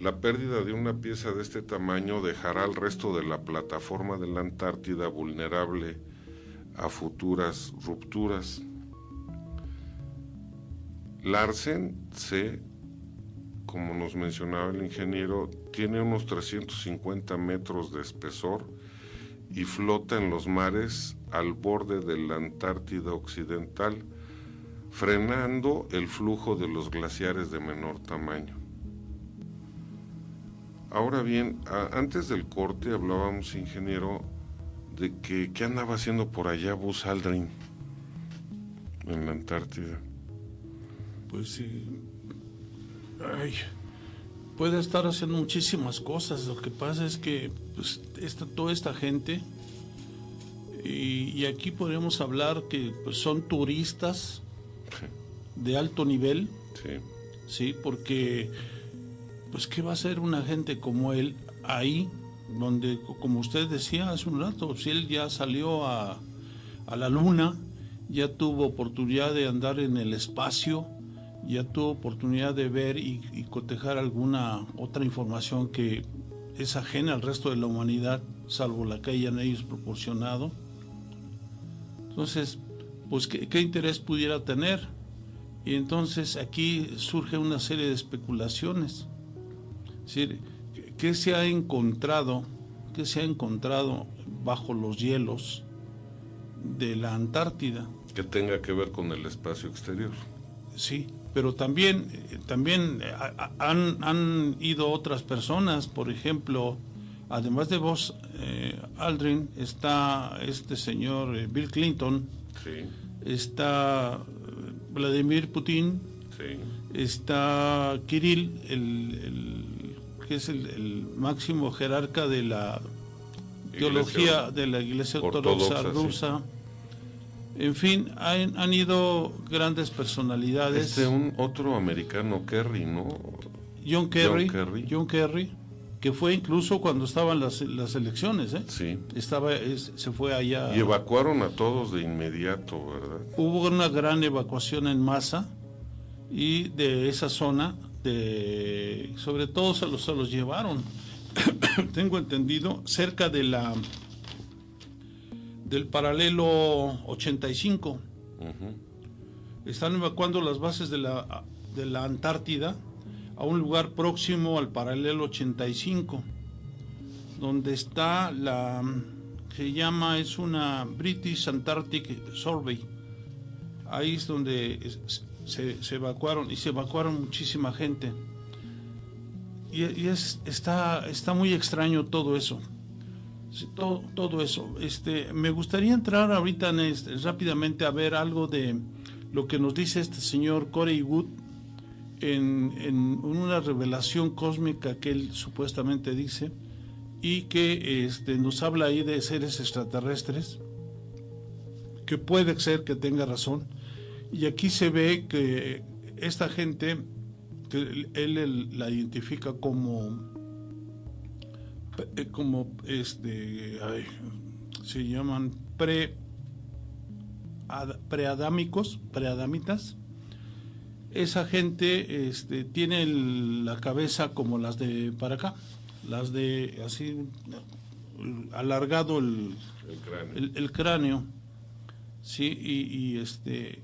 la pérdida de una pieza de este tamaño dejará al resto de la plataforma de la Antártida vulnerable a futuras rupturas. Larsen C, como nos mencionaba el ingeniero, tiene unos 350 metros de espesor y flota en los mares al borde de la Antártida Occidental frenando el flujo de los glaciares de menor tamaño. Ahora bien, antes del corte hablábamos, ingeniero, de que qué andaba haciendo por allá Buzz Aldrin en la Antártida. Pues sí. Ay, puede estar haciendo muchísimas cosas. Lo que pasa es que pues, toda esta gente, y, aquí podemos hablar que pues, son turistas de alto nivel. Sí. Sí, porque, pues, ¿qué va a hacer una gente como él ahí, donde, como usted decía hace un rato, si él ya salió a, a la luna, ya tuvo oportunidad de andar en el espacio, ya tuvo oportunidad de ver y, y, cotejar alguna otra información que es ajena al resto de la humanidad, salvo la que hayan ellos proporcionado. Entonces, pues, ¿qué, qué interés pudiera tener? Y entonces aquí surge una serie de especulaciones. Es decir, ¿qué se ha encontrado? ¿Qué se ha encontrado bajo los hielos de la Antártida? Que tenga que ver con el espacio exterior. Sí, pero también, también han, han ido otras personas, por ejemplo, además de vos, eh, Aldrin, está este señor eh, Bill Clinton, sí. está Vladimir Putin, está Kirill, el, que es el, máximo jerarca de la teología de la Iglesia Ortodoxa, rusa. En fin, han, ido grandes personalidades. Este un otro americano, Kerry, ¿no? John Kerry, John Kerry, que fue incluso cuando estaban las, las elecciones, ¿eh? Sí. Estaba, se fue allá. Y evacuaron a todos de inmediato, ¿verdad? Hubo una gran evacuación en masa y de esa zona, de, sobre todo se los, se los llevaron, tengo entendido, cerca de la del paralelo 85. Están evacuando las bases de la, de la Antártida a un lugar próximo al paralelo 85, donde está la, se llama, es una British Antarctic Survey. Ahí es donde se, se evacuaron y se evacuaron muchísima gente. Y, y, es, está, está muy extraño todo eso. Todo, eso. Este, me gustaría entrar ahorita en rápidamente a ver algo de lo que nos dice este señor Corey Wood en, en, una revelación cósmica que él supuestamente dice y que este, nos habla ahí de seres extraterrestres, que puede ser que tenga razón. Y aquí se ve que esta gente, él la identifica como, como este, ay, se llaman pre, ad, preadámicos, preadamitas esa gente este, tiene el, la cabeza como las de para acá, las de así alargado el, el cráneo, el, el cráneo. sí, y, y, este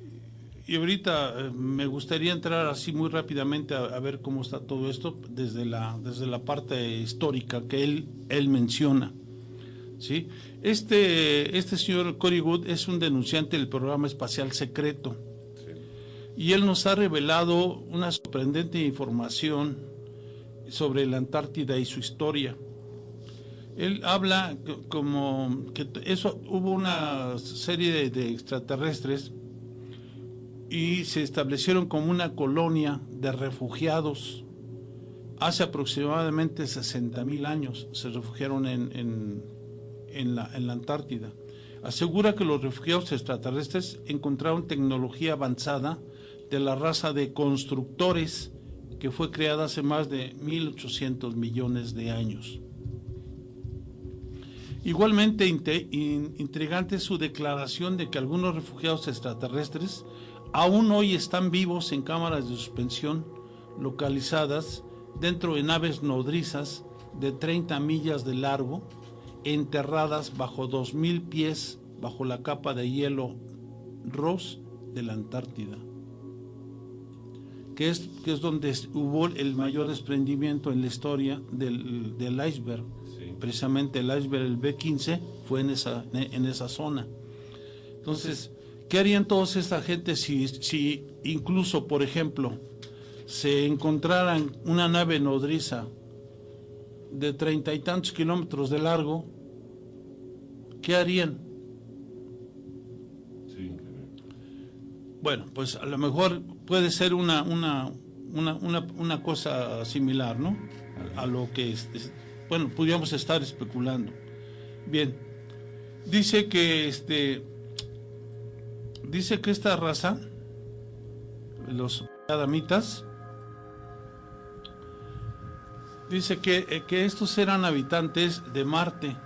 y ahorita me gustaría entrar así muy rápidamente a, a, ver cómo está todo esto desde la desde la parte histórica que él él menciona. ¿sí? Este este señor Cory Wood es un denunciante del programa espacial secreto y él nos ha revelado una sorprendente información sobre la Antártida y su historia. Él habla como que eso hubo una serie de, de extraterrestres y se establecieron como una colonia de refugiados hace aproximadamente 60 mil años. Se refugiaron en, en, la, en la Antártida. Asegura que los refugiados extraterrestres encontraron tecnología avanzada de la raza de constructores que fue creada hace más de 1.800 millones de años. Igualmente intrigante es su declaración de que algunos refugiados extraterrestres aún hoy están vivos en cámaras de suspensión localizadas dentro de naves nodrizas de 30 millas de largo, enterradas bajo 2.000 pies bajo la capa de hielo Ross de la Antártida que es, que es donde hubo el mayor desprendimiento en la historia del, del iceberg. Sí. Precisamente el iceberg, el B-15, fue en esa, en esa zona. Entonces, ¿qué harían todos esta gente si, si incluso, por ejemplo, se encontraran una nave nodriza de treinta y tantos kilómetros de largo? ¿Qué harían? Bueno, pues a lo mejor puede ser una, una, una, una, una cosa similar, ¿no? A, a lo que, es, es, bueno, podríamos estar especulando. Bien, dice que este, dice que esta raza, los adamitas, dice que, que estos eran habitantes de Marte.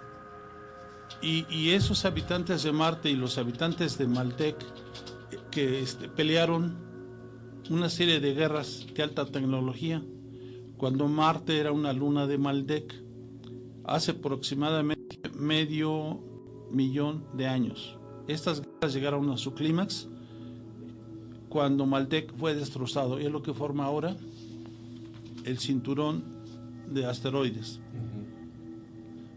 Y, y, esos habitantes de Marte y los habitantes de Maltec que este, pelearon una serie de guerras de alta tecnología cuando Marte era una luna de Maldek hace aproximadamente medio millón de años. Estas guerras llegaron a su clímax cuando Maldek fue destrozado y es lo que forma ahora el cinturón de asteroides.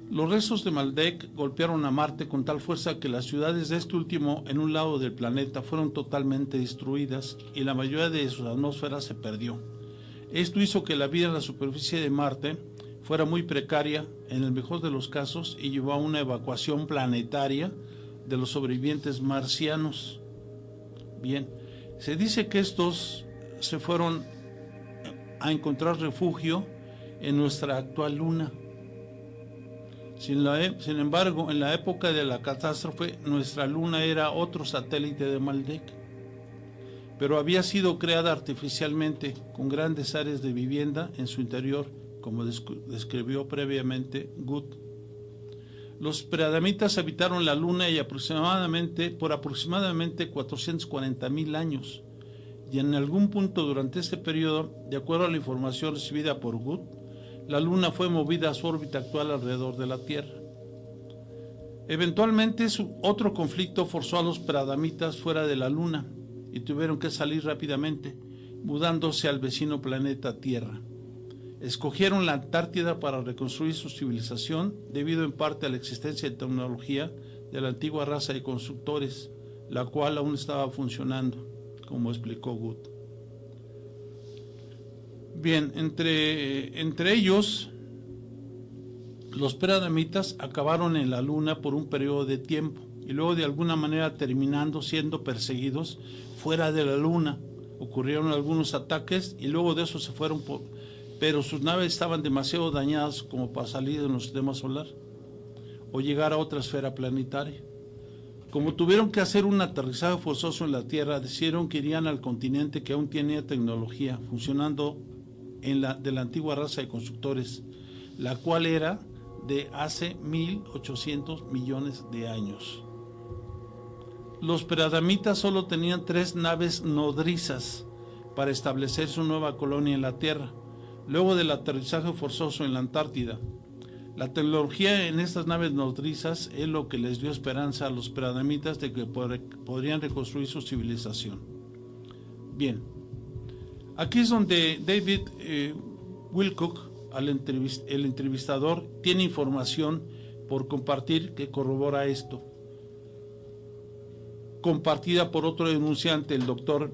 Los restos de Maldek golpearon a Marte con tal fuerza que las ciudades de este último en un lado del planeta fueron totalmente destruidas y la mayoría de su atmósfera se perdió. Esto hizo que la vida en la superficie de Marte fuera muy precaria en el mejor de los casos y llevó a una evacuación planetaria de los sobrevivientes marcianos. Bien, se dice que estos se fueron a encontrar refugio en nuestra actual luna. Sin, la, sin, embargo, en la época de la catástrofe, nuestra luna era otro satélite de Maldek, pero había sido creada artificialmente con grandes áreas de vivienda en su interior como describió previamente Good. Los preadamitas habitaron la Luna y aproximadamente, por aproximadamente 440 mil años. Y en algún punto durante este periodo, de acuerdo a la información recibida por Good, la Luna fue movida a su órbita actual alrededor de la Tierra. Eventualmente, otro conflicto forzó a los preadamitas fuera de la Luna y tuvieron que salir rápidamente, mudándose al vecino planeta Tierra. Escogieron la Antártida para reconstruir su civilización debido en parte a la existencia de tecnología de la antigua raza de constructores, la cual aún estaba funcionando, como explicó Good. Bien, entre, entre ellos, los preadamitas acabaron en la Luna por un periodo de tiempo y luego de alguna manera terminando siendo perseguidos fuera de la Luna. Ocurrieron algunos ataques y luego de eso se fueron por, pero sus naves estaban demasiado dañadas como para salir de nuestro sistema solar o llegar a otra esfera planetaria. Como tuvieron que hacer un aterrizaje forzoso en la Tierra, decidieron que irían al continente que aún tenía tecnología funcionando en la, de la antigua raza de constructores, la cual era de hace 1800 millones de años. Los peradamitas solo tenían tres naves nodrizas para establecer su nueva colonia en la Tierra luego del aterrizaje forzoso en la Antártida. La tecnología en estas naves nodrizas es lo que les dio esperanza a los peradamitas de que podrían reconstruir su civilización. Bien, aquí es donde David eh, Wilcock, el entrevistador, tiene información por compartir que corrobora esto. Compartida por otro denunciante, el doctor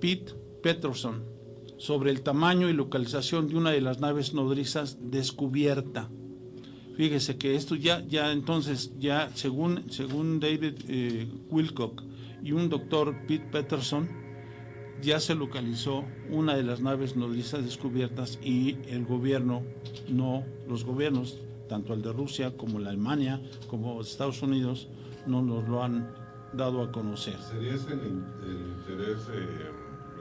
Pete Peterson sobre el tamaño y localización de una de las naves nodrizas descubierta. Fíjese que esto ya, ya entonces, ya según, según David eh, Wilcock y un doctor Pete Peterson, ya se localizó una de las naves nodrizas descubiertas y el gobierno, no, los gobiernos, tanto el de Rusia como la Alemania, como Estados Unidos, no nos lo han dado a conocer. ¿Sería ese el, interés de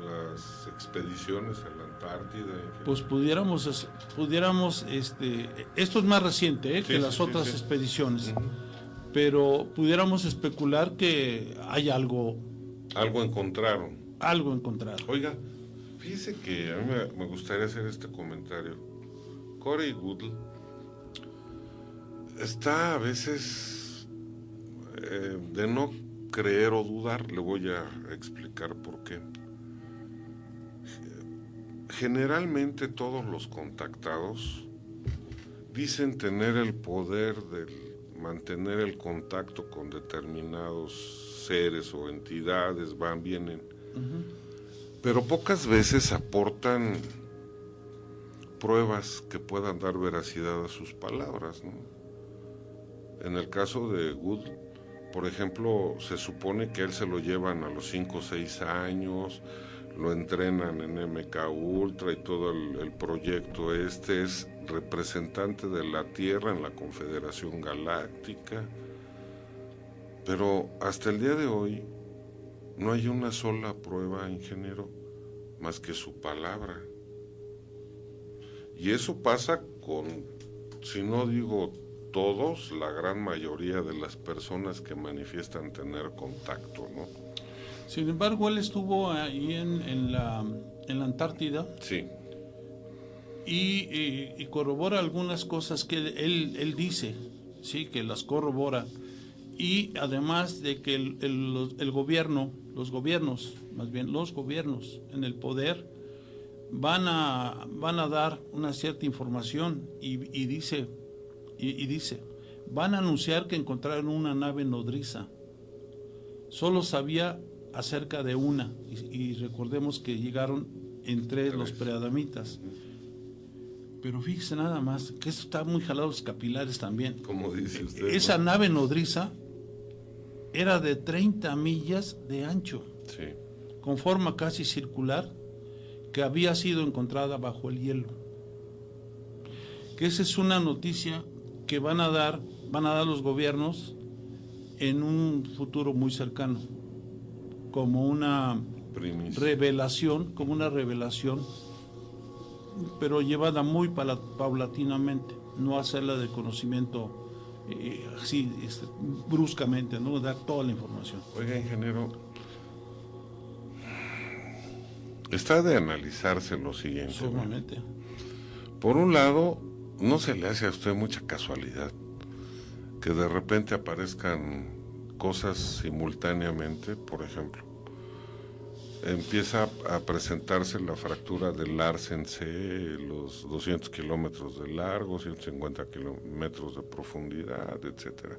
las expediciones a la Antártida? Pues pudiéramos, pudiéramos, este, esto es más reciente ¿eh? que las otras expediciones, pero pudiéramos especular que hay algo. Algo encontraron. Algo encontraron. Oiga, fíjese que a mí me, gustaría hacer este comentario. Corey Goodle está a veces eh, de no creer o dudar, le voy a explicar por qué. Generalmente todos los contactados dicen tener el poder de mantener el contacto con determinados seres o entidades, van, vienen, pero pocas veces aportan pruebas que puedan dar veracidad a sus palabras. En el caso de Good, por ejemplo, se supone que él se lo llevan a los 5 o 6 años, lo entrenan en MK Ultra y todo el, proyecto este es representante de la Tierra en la Confederación Galáctica. Pero hasta el día de hoy no hay una sola prueba, ingeniero, más que su palabra. Y eso pasa con, si no digo todos, la gran mayoría de las personas que manifiestan tener contacto, ¿no? Sin embargo, él estuvo ahí en, la, en la Antártida. Sí. Y, corrobora algunas cosas que él, él dice, sí, que las corrobora. Y además de que el, el, gobierno, los gobiernos, más bien los gobiernos en el poder, van a, van a dar una cierta información y, dice, y, y dice, van a anunciar que encontraron una nave nodriza. Solo sabía acerca de una, y, recordemos que llegaron entre los preadamitas. Pero fíjese nada más, que esto está muy jalado los capilares también. Como dice usted. Esa nave nodriza era de 30 millas de ancho, con forma casi circular, que había sido encontrada bajo el hielo. Que esa es una noticia que van a dar, van a dar los gobiernos en un futuro muy cercano como una revelación, como una revelación pero llevada muy paulatinamente, no hacerla de conocimiento eh, así este, bruscamente, no dar toda la información. Oiga, ingeniero, está de analizarse lo siguiente. Por un lado, no se le hace a usted mucha casualidad que de repente aparezcan cosas simultáneamente, por ejemplo. Empieza a presentarse la fractura del Larsen C, los 200 kilómetros de largo, 150 kilómetros de profundidad, etcétera.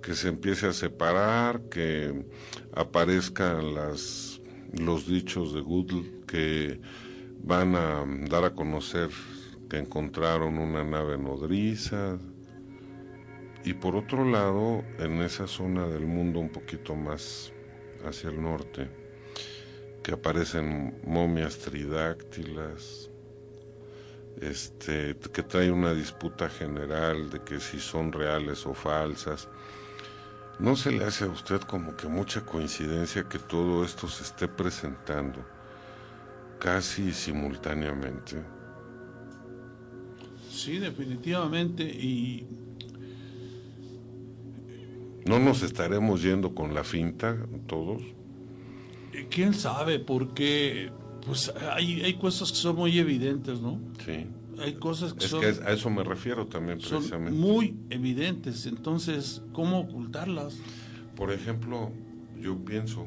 Que se empiece a separar, que aparezcan las, los dichos de Google que van a dar a conocer que encontraron una nave nodriza, y por otro lado, en esa zona del mundo un poquito más hacia el norte, que aparecen momias tridáctilas, este, que trae una disputa general de que si son reales o falsas. ¿No se le hace a usted como que mucha coincidencia que todo esto se esté presentando casi simultáneamente? Sí, definitivamente. Y ¿No nos estaremos yendo con la finta todos? Eh, ¿Quién sabe? Porque pues hay, hay cosas que son muy evidentes, ¿no? Sí. Hay cosas que es son... que a eso me refiero también precisamente. muy evidentes, entonces, ¿cómo ocultarlas? Por ejemplo, yo pienso,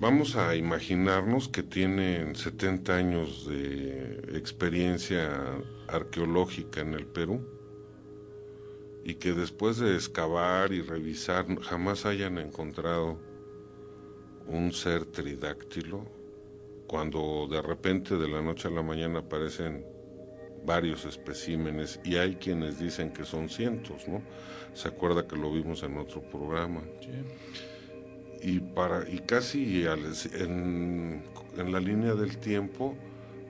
vamos a imaginarnos que tienen 70 años de experiencia arqueológica en el Perú y que después de excavar y revisar jamás hayan encontrado un ser tridáctilo, cuando de repente de la noche a la mañana aparecen varios especímenes y hay quienes dicen que son cientos, ¿no? Se acuerda que lo vimos en otro programa. Y para y casi en, en la línea del tiempo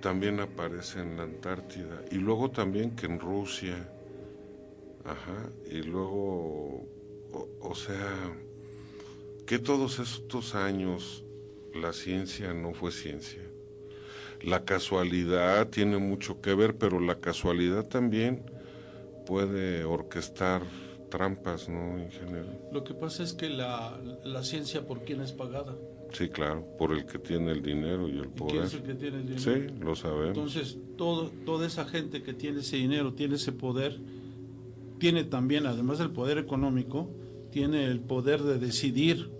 también aparece en la Antártida y luego también que en Rusia Ajá, y luego, o, sea, que todos estos años la ciencia no fue ciencia. La casualidad tiene mucho que ver, pero la casualidad también puede orquestar trampas, ¿no, ingeniero? Lo que pasa es que la, la ciencia, ¿por quién es pagada? Sí, claro, por el que tiene el dinero y el poder. ¿Quién es el que tiene el dinero? Sí, lo sabemos. Entonces, todo, toda esa gente que tiene ese dinero, tiene ese poder, tiene también, además del poder económico, tiene el poder de decidir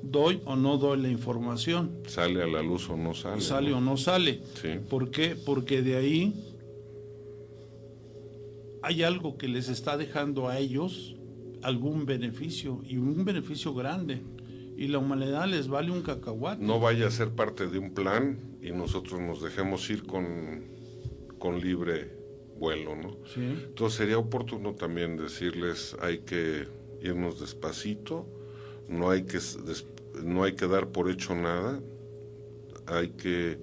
doy o no doy la información. Sale a la luz o no sale. Sale o no sale. Sí. ¿Por qué? Porque de ahí hay algo que les está dejando a ellos algún beneficio y un beneficio grande. Y la humanidad les vale un cacahuate. No vaya a ser parte de un plan y nosotros nos dejemos ir con, con libre vuelo, ¿no? Entonces sería oportuno también decirles hay que irnos despacito, no hay que no hay que dar por hecho nada, hay que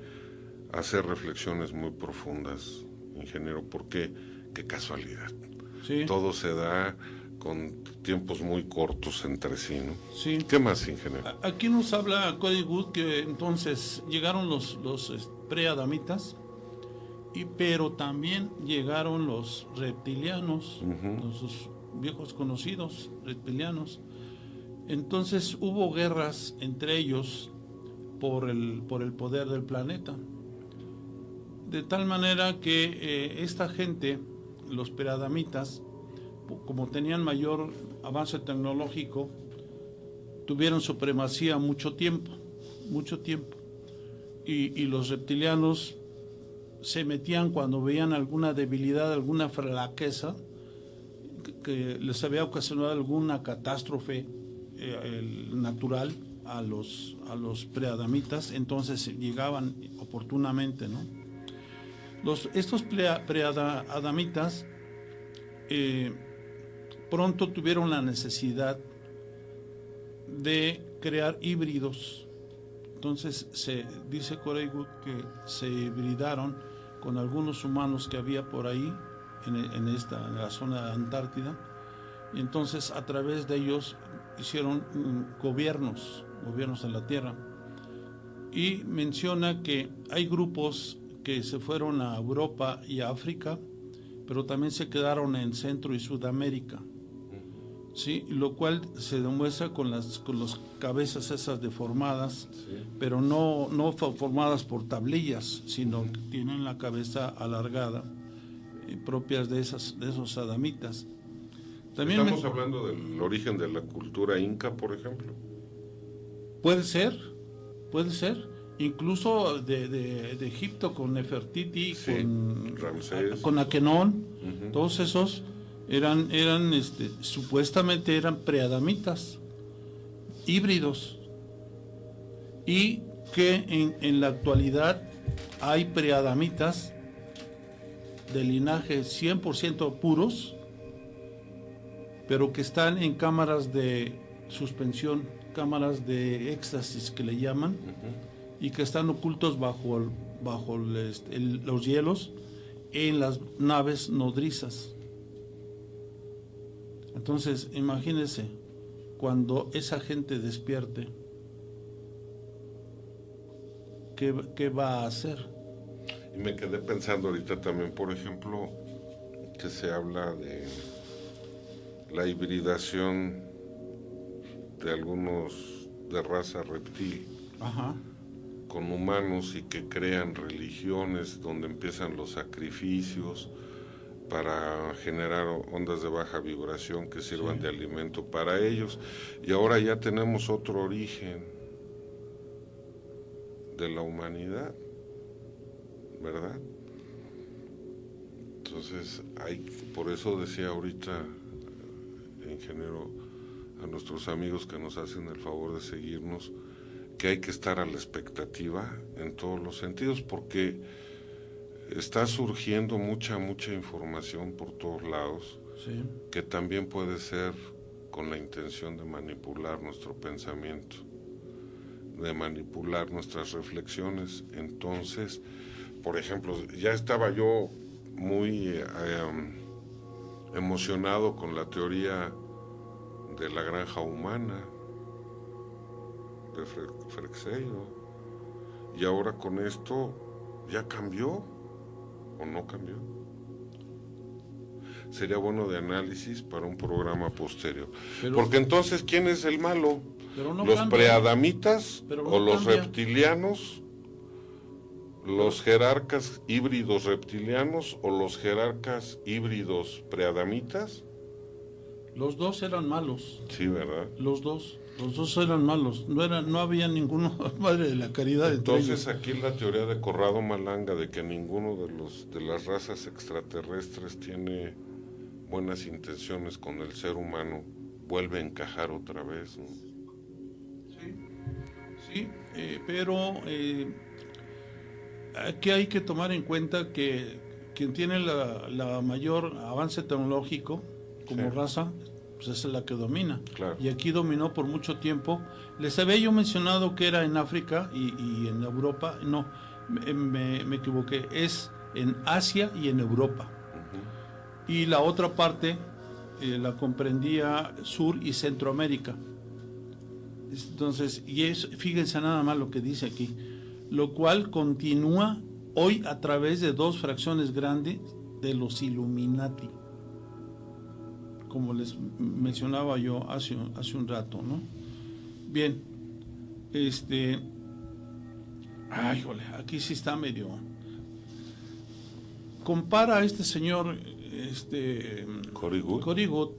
hacer reflexiones muy profundas, ingeniero, porque qué casualidad. Todo se da con tiempos muy cortos entre sí, ¿no? Sí. ¿Qué más, ingeniero? Aquí nos habla Cody Wood que entonces llegaron los, los preadamitas y, pero también llegaron los reptilianos, los viejos conocidos reptilianos. Entonces hubo guerras entre ellos por el, por el poder del planeta. De tal manera que eh, esta gente, los peradamitas, como tenían mayor avance tecnológico, tuvieron supremacía mucho tiempo, mucho tiempo. Y, y los reptilianos se metían cuando veían alguna debilidad, alguna flaqueza, que les había ocasionado alguna catástrofe eh, natural a los, a los preadamitas, entonces llegaban oportunamente, ¿no? Estos preadamitas eh, pronto tuvieron la necesidad de crear híbridos. Entonces se dice Corey que se hibridaron con algunos humanos que había por ahí, en, esta, en la zona de Antártida, y entonces a través de ellos hicieron mm, gobiernos, gobiernos en la Tierra. Y menciona que hay grupos que se fueron a Europa y a África, pero también se quedaron en Centro y Sudamérica. Sí, lo cual se demuestra con las con las cabezas esas deformadas, pero no no formadas por tablillas, sino que tienen la cabeza alargada, eh, propias de esas de esos adamitas. También Estamos hablando del origen de la cultura inca, por ejemplo. Puede ser, puede ser. Incluso de, de, Egipto con Nefertiti, con, Ramsés. con Akenón, todos esos eran, eran este, supuestamente eran preadamitas, híbridos. Y que en, en la actualidad hay preadamitas de linaje 100% puros pero que están en cámaras de suspensión, cámaras de éxtasis que le llaman, y que están ocultos bajo, bajo este, los hielos en las naves nodrizas. Entonces, imagínense, cuando esa gente despierte, ¿qué, ¿qué, va a hacer? Y me quedé pensando ahorita también, por ejemplo, que se habla de la hibridación de algunos de raza reptil con humanos y que crean religiones donde empiezan los sacrificios para generar ondas de baja vibración que sirvan de alimento para ellos. Y ahora ya tenemos otro origen de la humanidad, ¿verdad? Entonces, hay, por eso decía ahorita ingeniero, a nuestros amigos que nos hacen el favor de seguirnos, que hay que estar a la expectativa en todos los sentidos, porque está surgiendo mucha, mucha información por todos lados, que también puede ser con la intención de manipular nuestro pensamiento, de manipular nuestras reflexiones. Entonces, por ejemplo, ya estaba yo muy... Eh, emocionado con la teoría de la granja humana de Frexeio. Y ahora con esto ya cambió o no cambió. Sería bueno de análisis para un programa posterior. Porque entonces, ¿quién es el malo? ¿Los preadamitas o los reptilianos los jerarcas híbridos reptilianos o los jerarcas híbridos preadamitas? Los dos eran malos. Sí, ¿verdad? Los dos, los dos eran malos. No era, no había ninguno madre de la caridad. Entonces aquí la teoría de Corrado Malanga de que ninguno de los de las razas extraterrestres tiene buenas intenciones con el ser humano vuelve a encajar otra vez. Sí, sí, eh, pero eh, aquí hay que tomar en cuenta que quien tiene la, mayor avance tecnológico como raza, pues es la que domina. Y aquí dominó por mucho tiempo. Les había yo mencionado que era en África y, en Europa. No, me, equivoqué. Es en Asia y en Europa. Y la otra parte eh, la comprendía Sur y Centroamérica. Entonces, y es, fíjense nada más lo que dice aquí lo cual continúa hoy a través de dos fracciones grandes de los Illuminati, como les mencionaba yo hace, hace un rato, ¿no? Bien, este, ay, jole, aquí sí está medio. Compara a este señor, este, Corigut,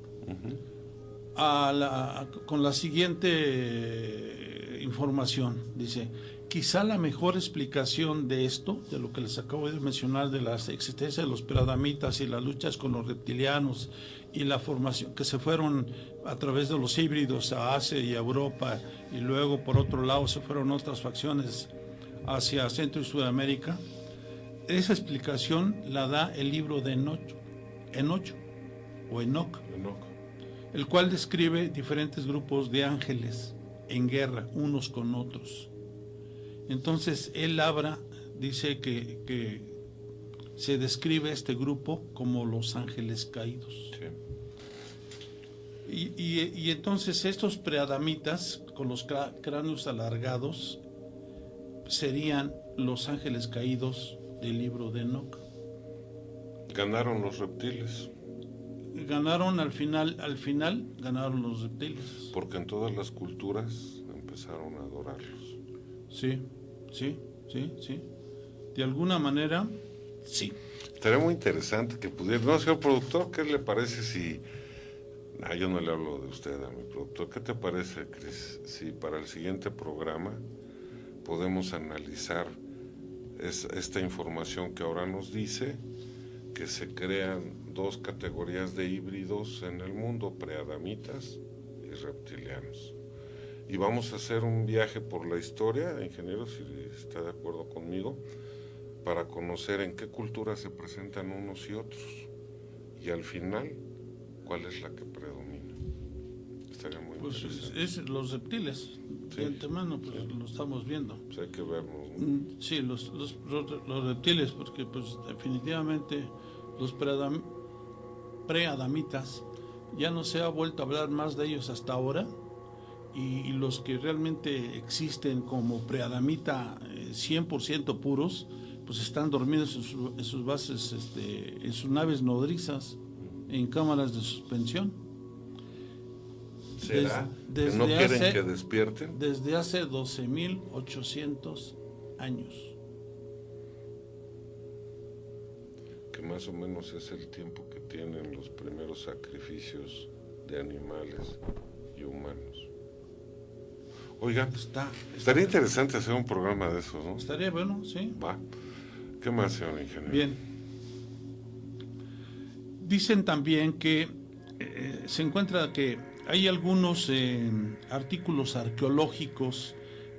a la, con la siguiente información, dice Quizá la mejor explicación de esto, de lo que les acabo de mencionar, de la existencia de los piradamitas y las luchas con los reptilianos y la formación que se fueron a través de los híbridos a Asia y Europa y luego por otro lado se fueron otras facciones hacia Centro y Sudamérica, esa explicación la da el libro de Enoch, Enoch o Enoch, el cual describe diferentes grupos de ángeles en guerra unos con otros. Entonces él habla, dice que, se describe este grupo como los ángeles caídos. Y, entonces estos preadamitas con los cráneos alargados serían los ángeles caídos del libro de Enoch. Ganaron los reptiles. Ganaron al final, al final ganaron los reptiles. Porque en todas las culturas empezaron a adorarlos. Sí, sí, sí, sí. De alguna manera, sí. Estaría muy interesante que pudiera. No, señor productor, ¿qué le parece si. Ah, yo no le hablo de usted a mi productor. ¿Qué te parece, Cris, si para el siguiente programa podemos analizar esta información que ahora nos dice que se crean dos categorías de híbridos en el mundo, preadamitas y reptilianos? Y vamos a hacer un viaje por la historia, ingeniero, si está de acuerdo conmigo para conocer en qué cultura se presentan unos y otros y al final cuál es la que predomina. Estaría muy pues es, los reptiles, de antemano, pues lo estamos viendo. Pues hay que verlo. Mm, sí, los, los, los, reptiles, porque pues definitivamente los preadamitas ya no se ha vuelto a hablar más de ellos hasta ahora y, y los que realmente existen como preadamita 100% eh, puros, pues están dormidos en, sus bases, este, en sus naves nodrizas, en cámaras de suspensión. ¿Será? Desde, no quieren que despierten? Desde hace 12.800 años. Que más o menos es el tiempo que tienen los primeros sacrificios de animales y humanos. Oiga, Está, estaría interesante hacer un programa de esos, ¿no? Estaría bueno, sí. Va. ¿Qué más, señor ingeniero? Bien. Dicen también que eh, se encuentra que hay algunos eh, artículos arqueológicos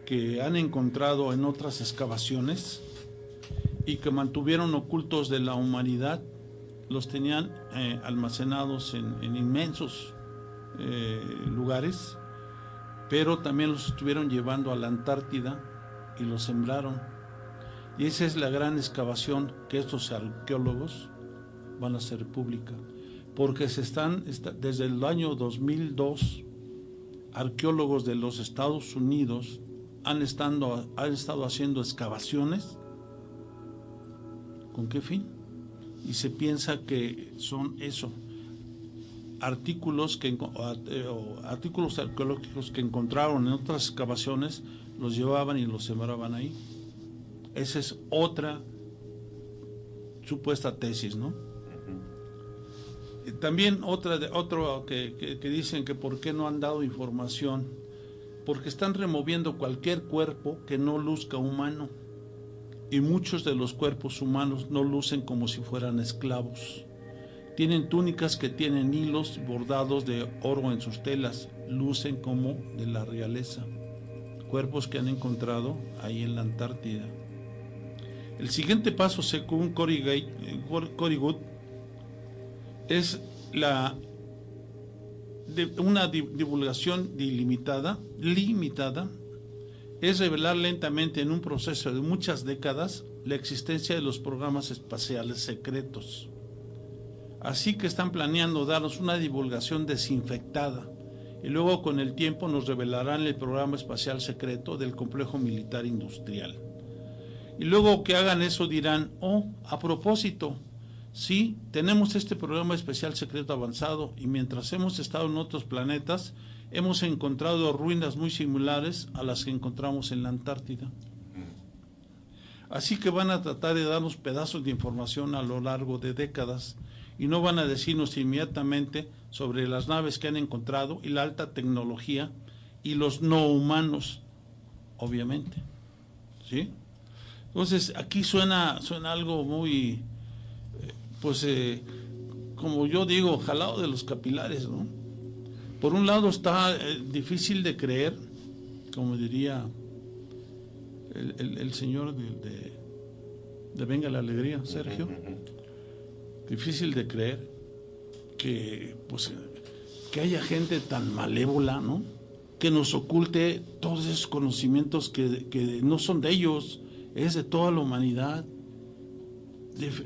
que han encontrado en otras excavaciones y que mantuvieron ocultos de la humanidad, los tenían eh, almacenados en, inmensos lugares, pero también los estuvieron llevando a la Antártida y los sembraron y esa es la gran excavación que estos arqueólogos van a hacer pública, porque se están, desde el año 2002, arqueólogos de los Estados Unidos han, han estado haciendo excavaciones. ¿Con qué fin? Y se piensa que son eso, artículos, que, eh, artículos arqueológicos que encontraron en otras excavaciones, los llevaban y los sembraban ahí. Esa es otra supuesta tesis, ¿no? También otra de, otro que, dicen que por qué no han dado información, porque están removiendo cualquier cuerpo que no luzca humano y muchos de los cuerpos humanos no lucen como si fueran esclavos. Tienen túnicas que tienen hilos bordados de oro en sus telas, lucen como de la realeza. Cuerpos que han encontrado ahí en la Antártida. El siguiente paso, según Cory, Good, es la una divulgación ilimitada, limitada, es revelar lentamente en un proceso de muchas décadas la existencia de los programas espaciales secretos. Así que están planeando darnos una divulgación desinfectada y luego con el tiempo nos revelarán el programa espacial secreto del complejo militar industrial. Y luego que hagan eso dirán, oh, a propósito, sí, tenemos este programa especial secreto avanzado y mientras hemos estado en otros planetas, hemos encontrado ruinas muy similares a las que encontramos en la Antártida. Así que van a tratar de darnos pedazos de información a lo largo de décadas y no van a decirnos inmediatamente sobre las naves que han encontrado y la alta tecnología y los no humanos, obviamente. ¿Sí? Entonces, aquí suena, suena algo muy, eh, pues, eh, como yo digo, jalado de los capilares, ¿no? Por un lado está eh, difícil de creer, como diría el, señor de, de, Venga la Alegría, Sergio, difícil de creer que, pues, que haya gente tan malévola, ¿no? Que nos oculte todos esos conocimientos que, que no son de ellos, es de toda la humanidad.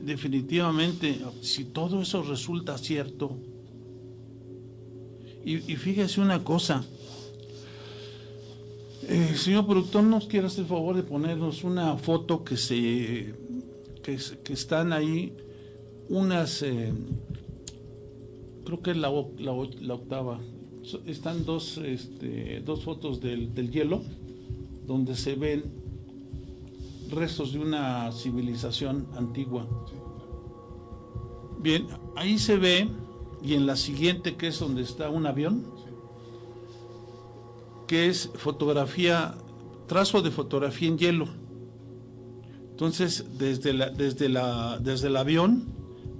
definitivamente, si todo eso resulta cierto, y, fíjese una cosa, eh, señor productor, ¿nos quiere hacer el favor de ponernos una foto que se que, que están ahí unas, eh, creo que es la, la, octava, están dos, este, dos fotos del, del hielo donde se ven restos de una civilización antigua. Bien, ahí se ve, y en la siguiente que es donde está un avión, que es fotografía, trazo de fotografía en hielo. Entonces, desde, desde, la, desde el avión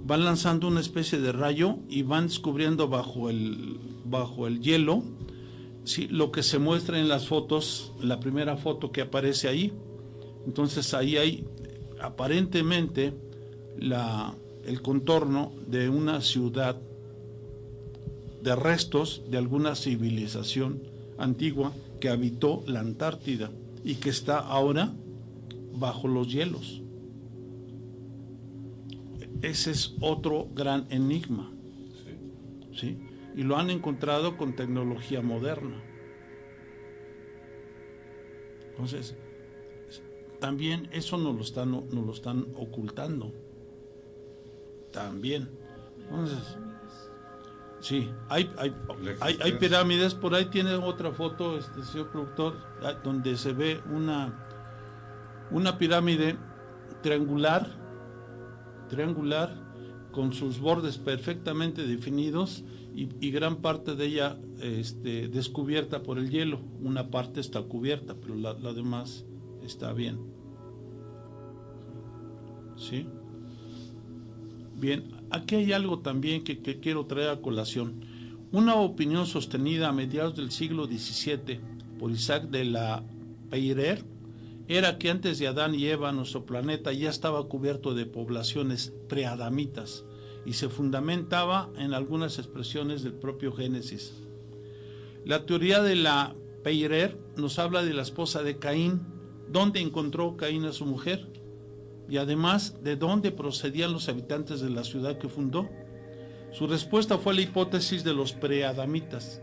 van lanzando una especie de rayo y van descubriendo bajo el, bajo el hielo ¿sí? lo que se muestra en las fotos, la primera foto que aparece ahí. Entonces ahí hay aparentemente la, el contorno de una ciudad, de restos de alguna civilización antigua que habitó la Antártida y que está ahora bajo los hielos. Ese es otro gran enigma. ¿sí? Y lo han encontrado con tecnología moderna. Entonces, también eso nos lo están, nos lo están ocultando. También. Entonces, sí, hay, hay, hay, hay, pirámides, por ahí tiene otra foto, este señor productor, ah, donde se ve una, una pirámide triangular, triangular, con sus bordes perfectamente definidos y, y gran parte de ella este, descubierta por el hielo. Una parte está cubierta, pero la, la demás está bien. ¿Sí? Bien, aquí hay algo también que, que, quiero traer a colación. Una opinión sostenida a mediados del siglo XVII por Isaac de la Peyrer era que antes de Adán y Eva nuestro planeta ya estaba cubierto de poblaciones preadamitas y se fundamentaba en algunas expresiones del propio Génesis. La teoría de la Peyrer nos habla de la esposa de Caín, dónde encontró Caín a su mujer y además de dónde procedían los habitantes de la ciudad que fundó. Su respuesta fue la hipótesis de los preadamitas.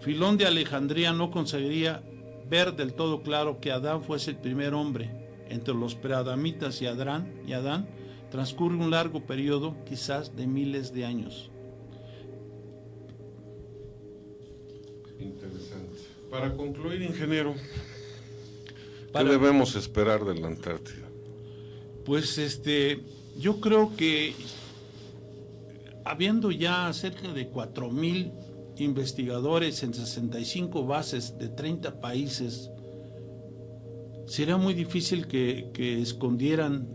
Filón de Alejandría no conseguiría ver del todo claro que Adán fuese el primer hombre. Entre los preadamitas y Adán, y Adán transcurre un largo periodo, quizás de miles de años. Interesante. Para concluir, ingeniero, ¿qué debemos esperar de la Antártida? Pues este, yo creo que habiendo ya cerca de 4.000 investigadores en 65 bases de 30 países, sería muy difícil que, que, escondieran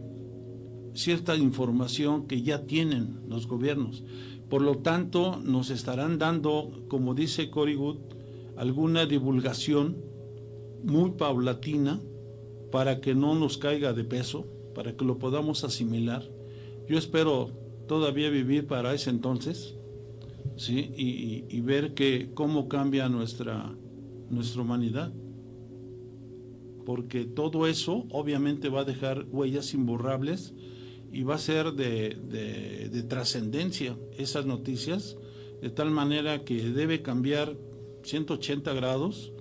cierta información que ya tienen los gobiernos. Por lo tanto, nos estarán dando, como dice Cory Wood, alguna divulgación muy paulatina para que no nos caiga de peso, para que lo podamos asimilar. Yo espero todavía vivir para ese entonces ¿sí? y, ver que cómo cambia nuestra, nuestra humanidad. Porque todo eso obviamente va a dejar huellas imborrables y va a ser de, de, de trascendencia esas noticias, de tal manera que debe cambiar 180 grados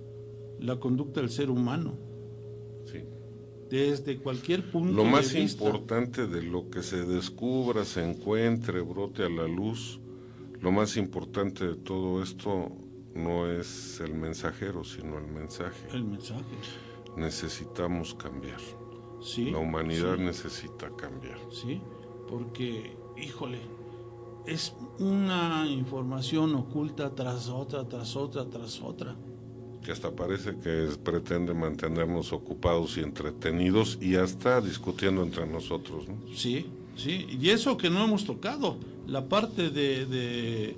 la conducta del ser humano. Sí. Desde cualquier punto Lo más de vista. importante de lo que se descubra, se encuentre, brote a la luz, lo más importante de todo esto no es el mensajero, sino el mensaje. El mensaje. Necesitamos cambiar. Sí, La humanidad sí, necesita cambiar. sí, porque, híjole, es una información oculta tras otra, tras otra, tras otra. Que hasta parece que es- pretende mantenernos ocupados y entretenidos y hasta discutiendo entre nosotros. ¿no? Sí, sí, y eso que no hemos tocado, la parte de, de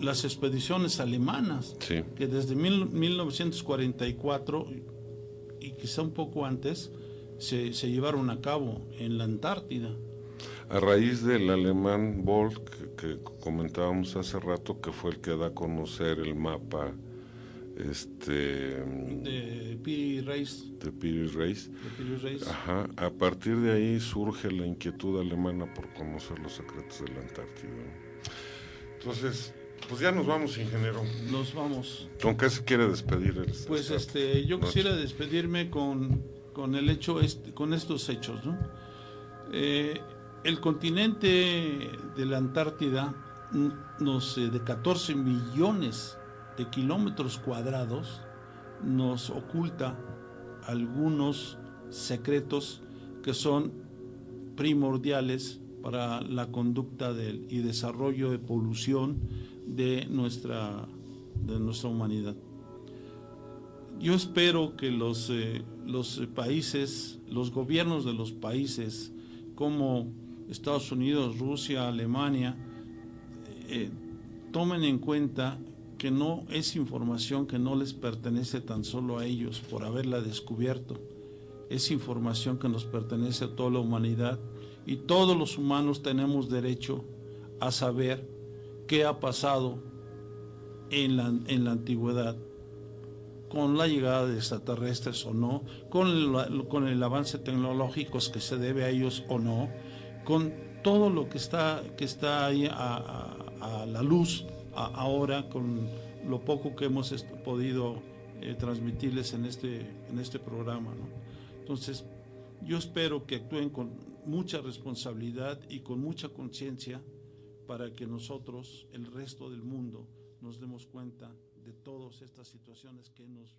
las expediciones alemanas, Sí. que desde mil- 1944 y quizá un poco antes se, se llevaron a cabo en la Antártida. A raíz del alemán Bolt, que, que comentábamos hace rato, que fue el que da a conocer el mapa este, de Piri Reis, de Piri Reis. de Piri Reis. Ajá, a partir de ahí surge la inquietud alemana por conocer los secretos de la Antártida. ¿no? Entonces, pues ya nos vamos, ingeniero. Nos vamos. ¿Con qué se quiere despedir? El, Pues este, yo noche? quisiera despedirme con, con el hecho este, con estos hechos, ¿no? Eh, el continente de la Antártida, nos, eh, de 14 millones de kilómetros cuadrados, nos oculta algunos secretos que son primordiales para la conducta del, y desarrollo de polución de nuestra, de nuestra humanidad. Yo espero que los, eh, los países, los gobiernos de los países como Estados Unidos, Rusia, Alemania, eh, tomen en cuenta que no es información que no les pertenece tan solo a ellos por haberla descubierto, es información que nos pertenece a toda la humanidad y todos los humanos tenemos derecho a saber qué ha pasado en la, en la antigüedad con la llegada de extraterrestres o no, con el, con el avance tecnológico que se debe a ellos o no, con todo lo que está, que está ahí a, la luz ahora, con lo poco que hemos podido eh, transmitirles en este, en este programa. Entonces, yo espero que actúen con mucha responsabilidad y con mucha conciencia para que nosotros, el resto del mundo, nos demos cuenta de todas estas situaciones que nos.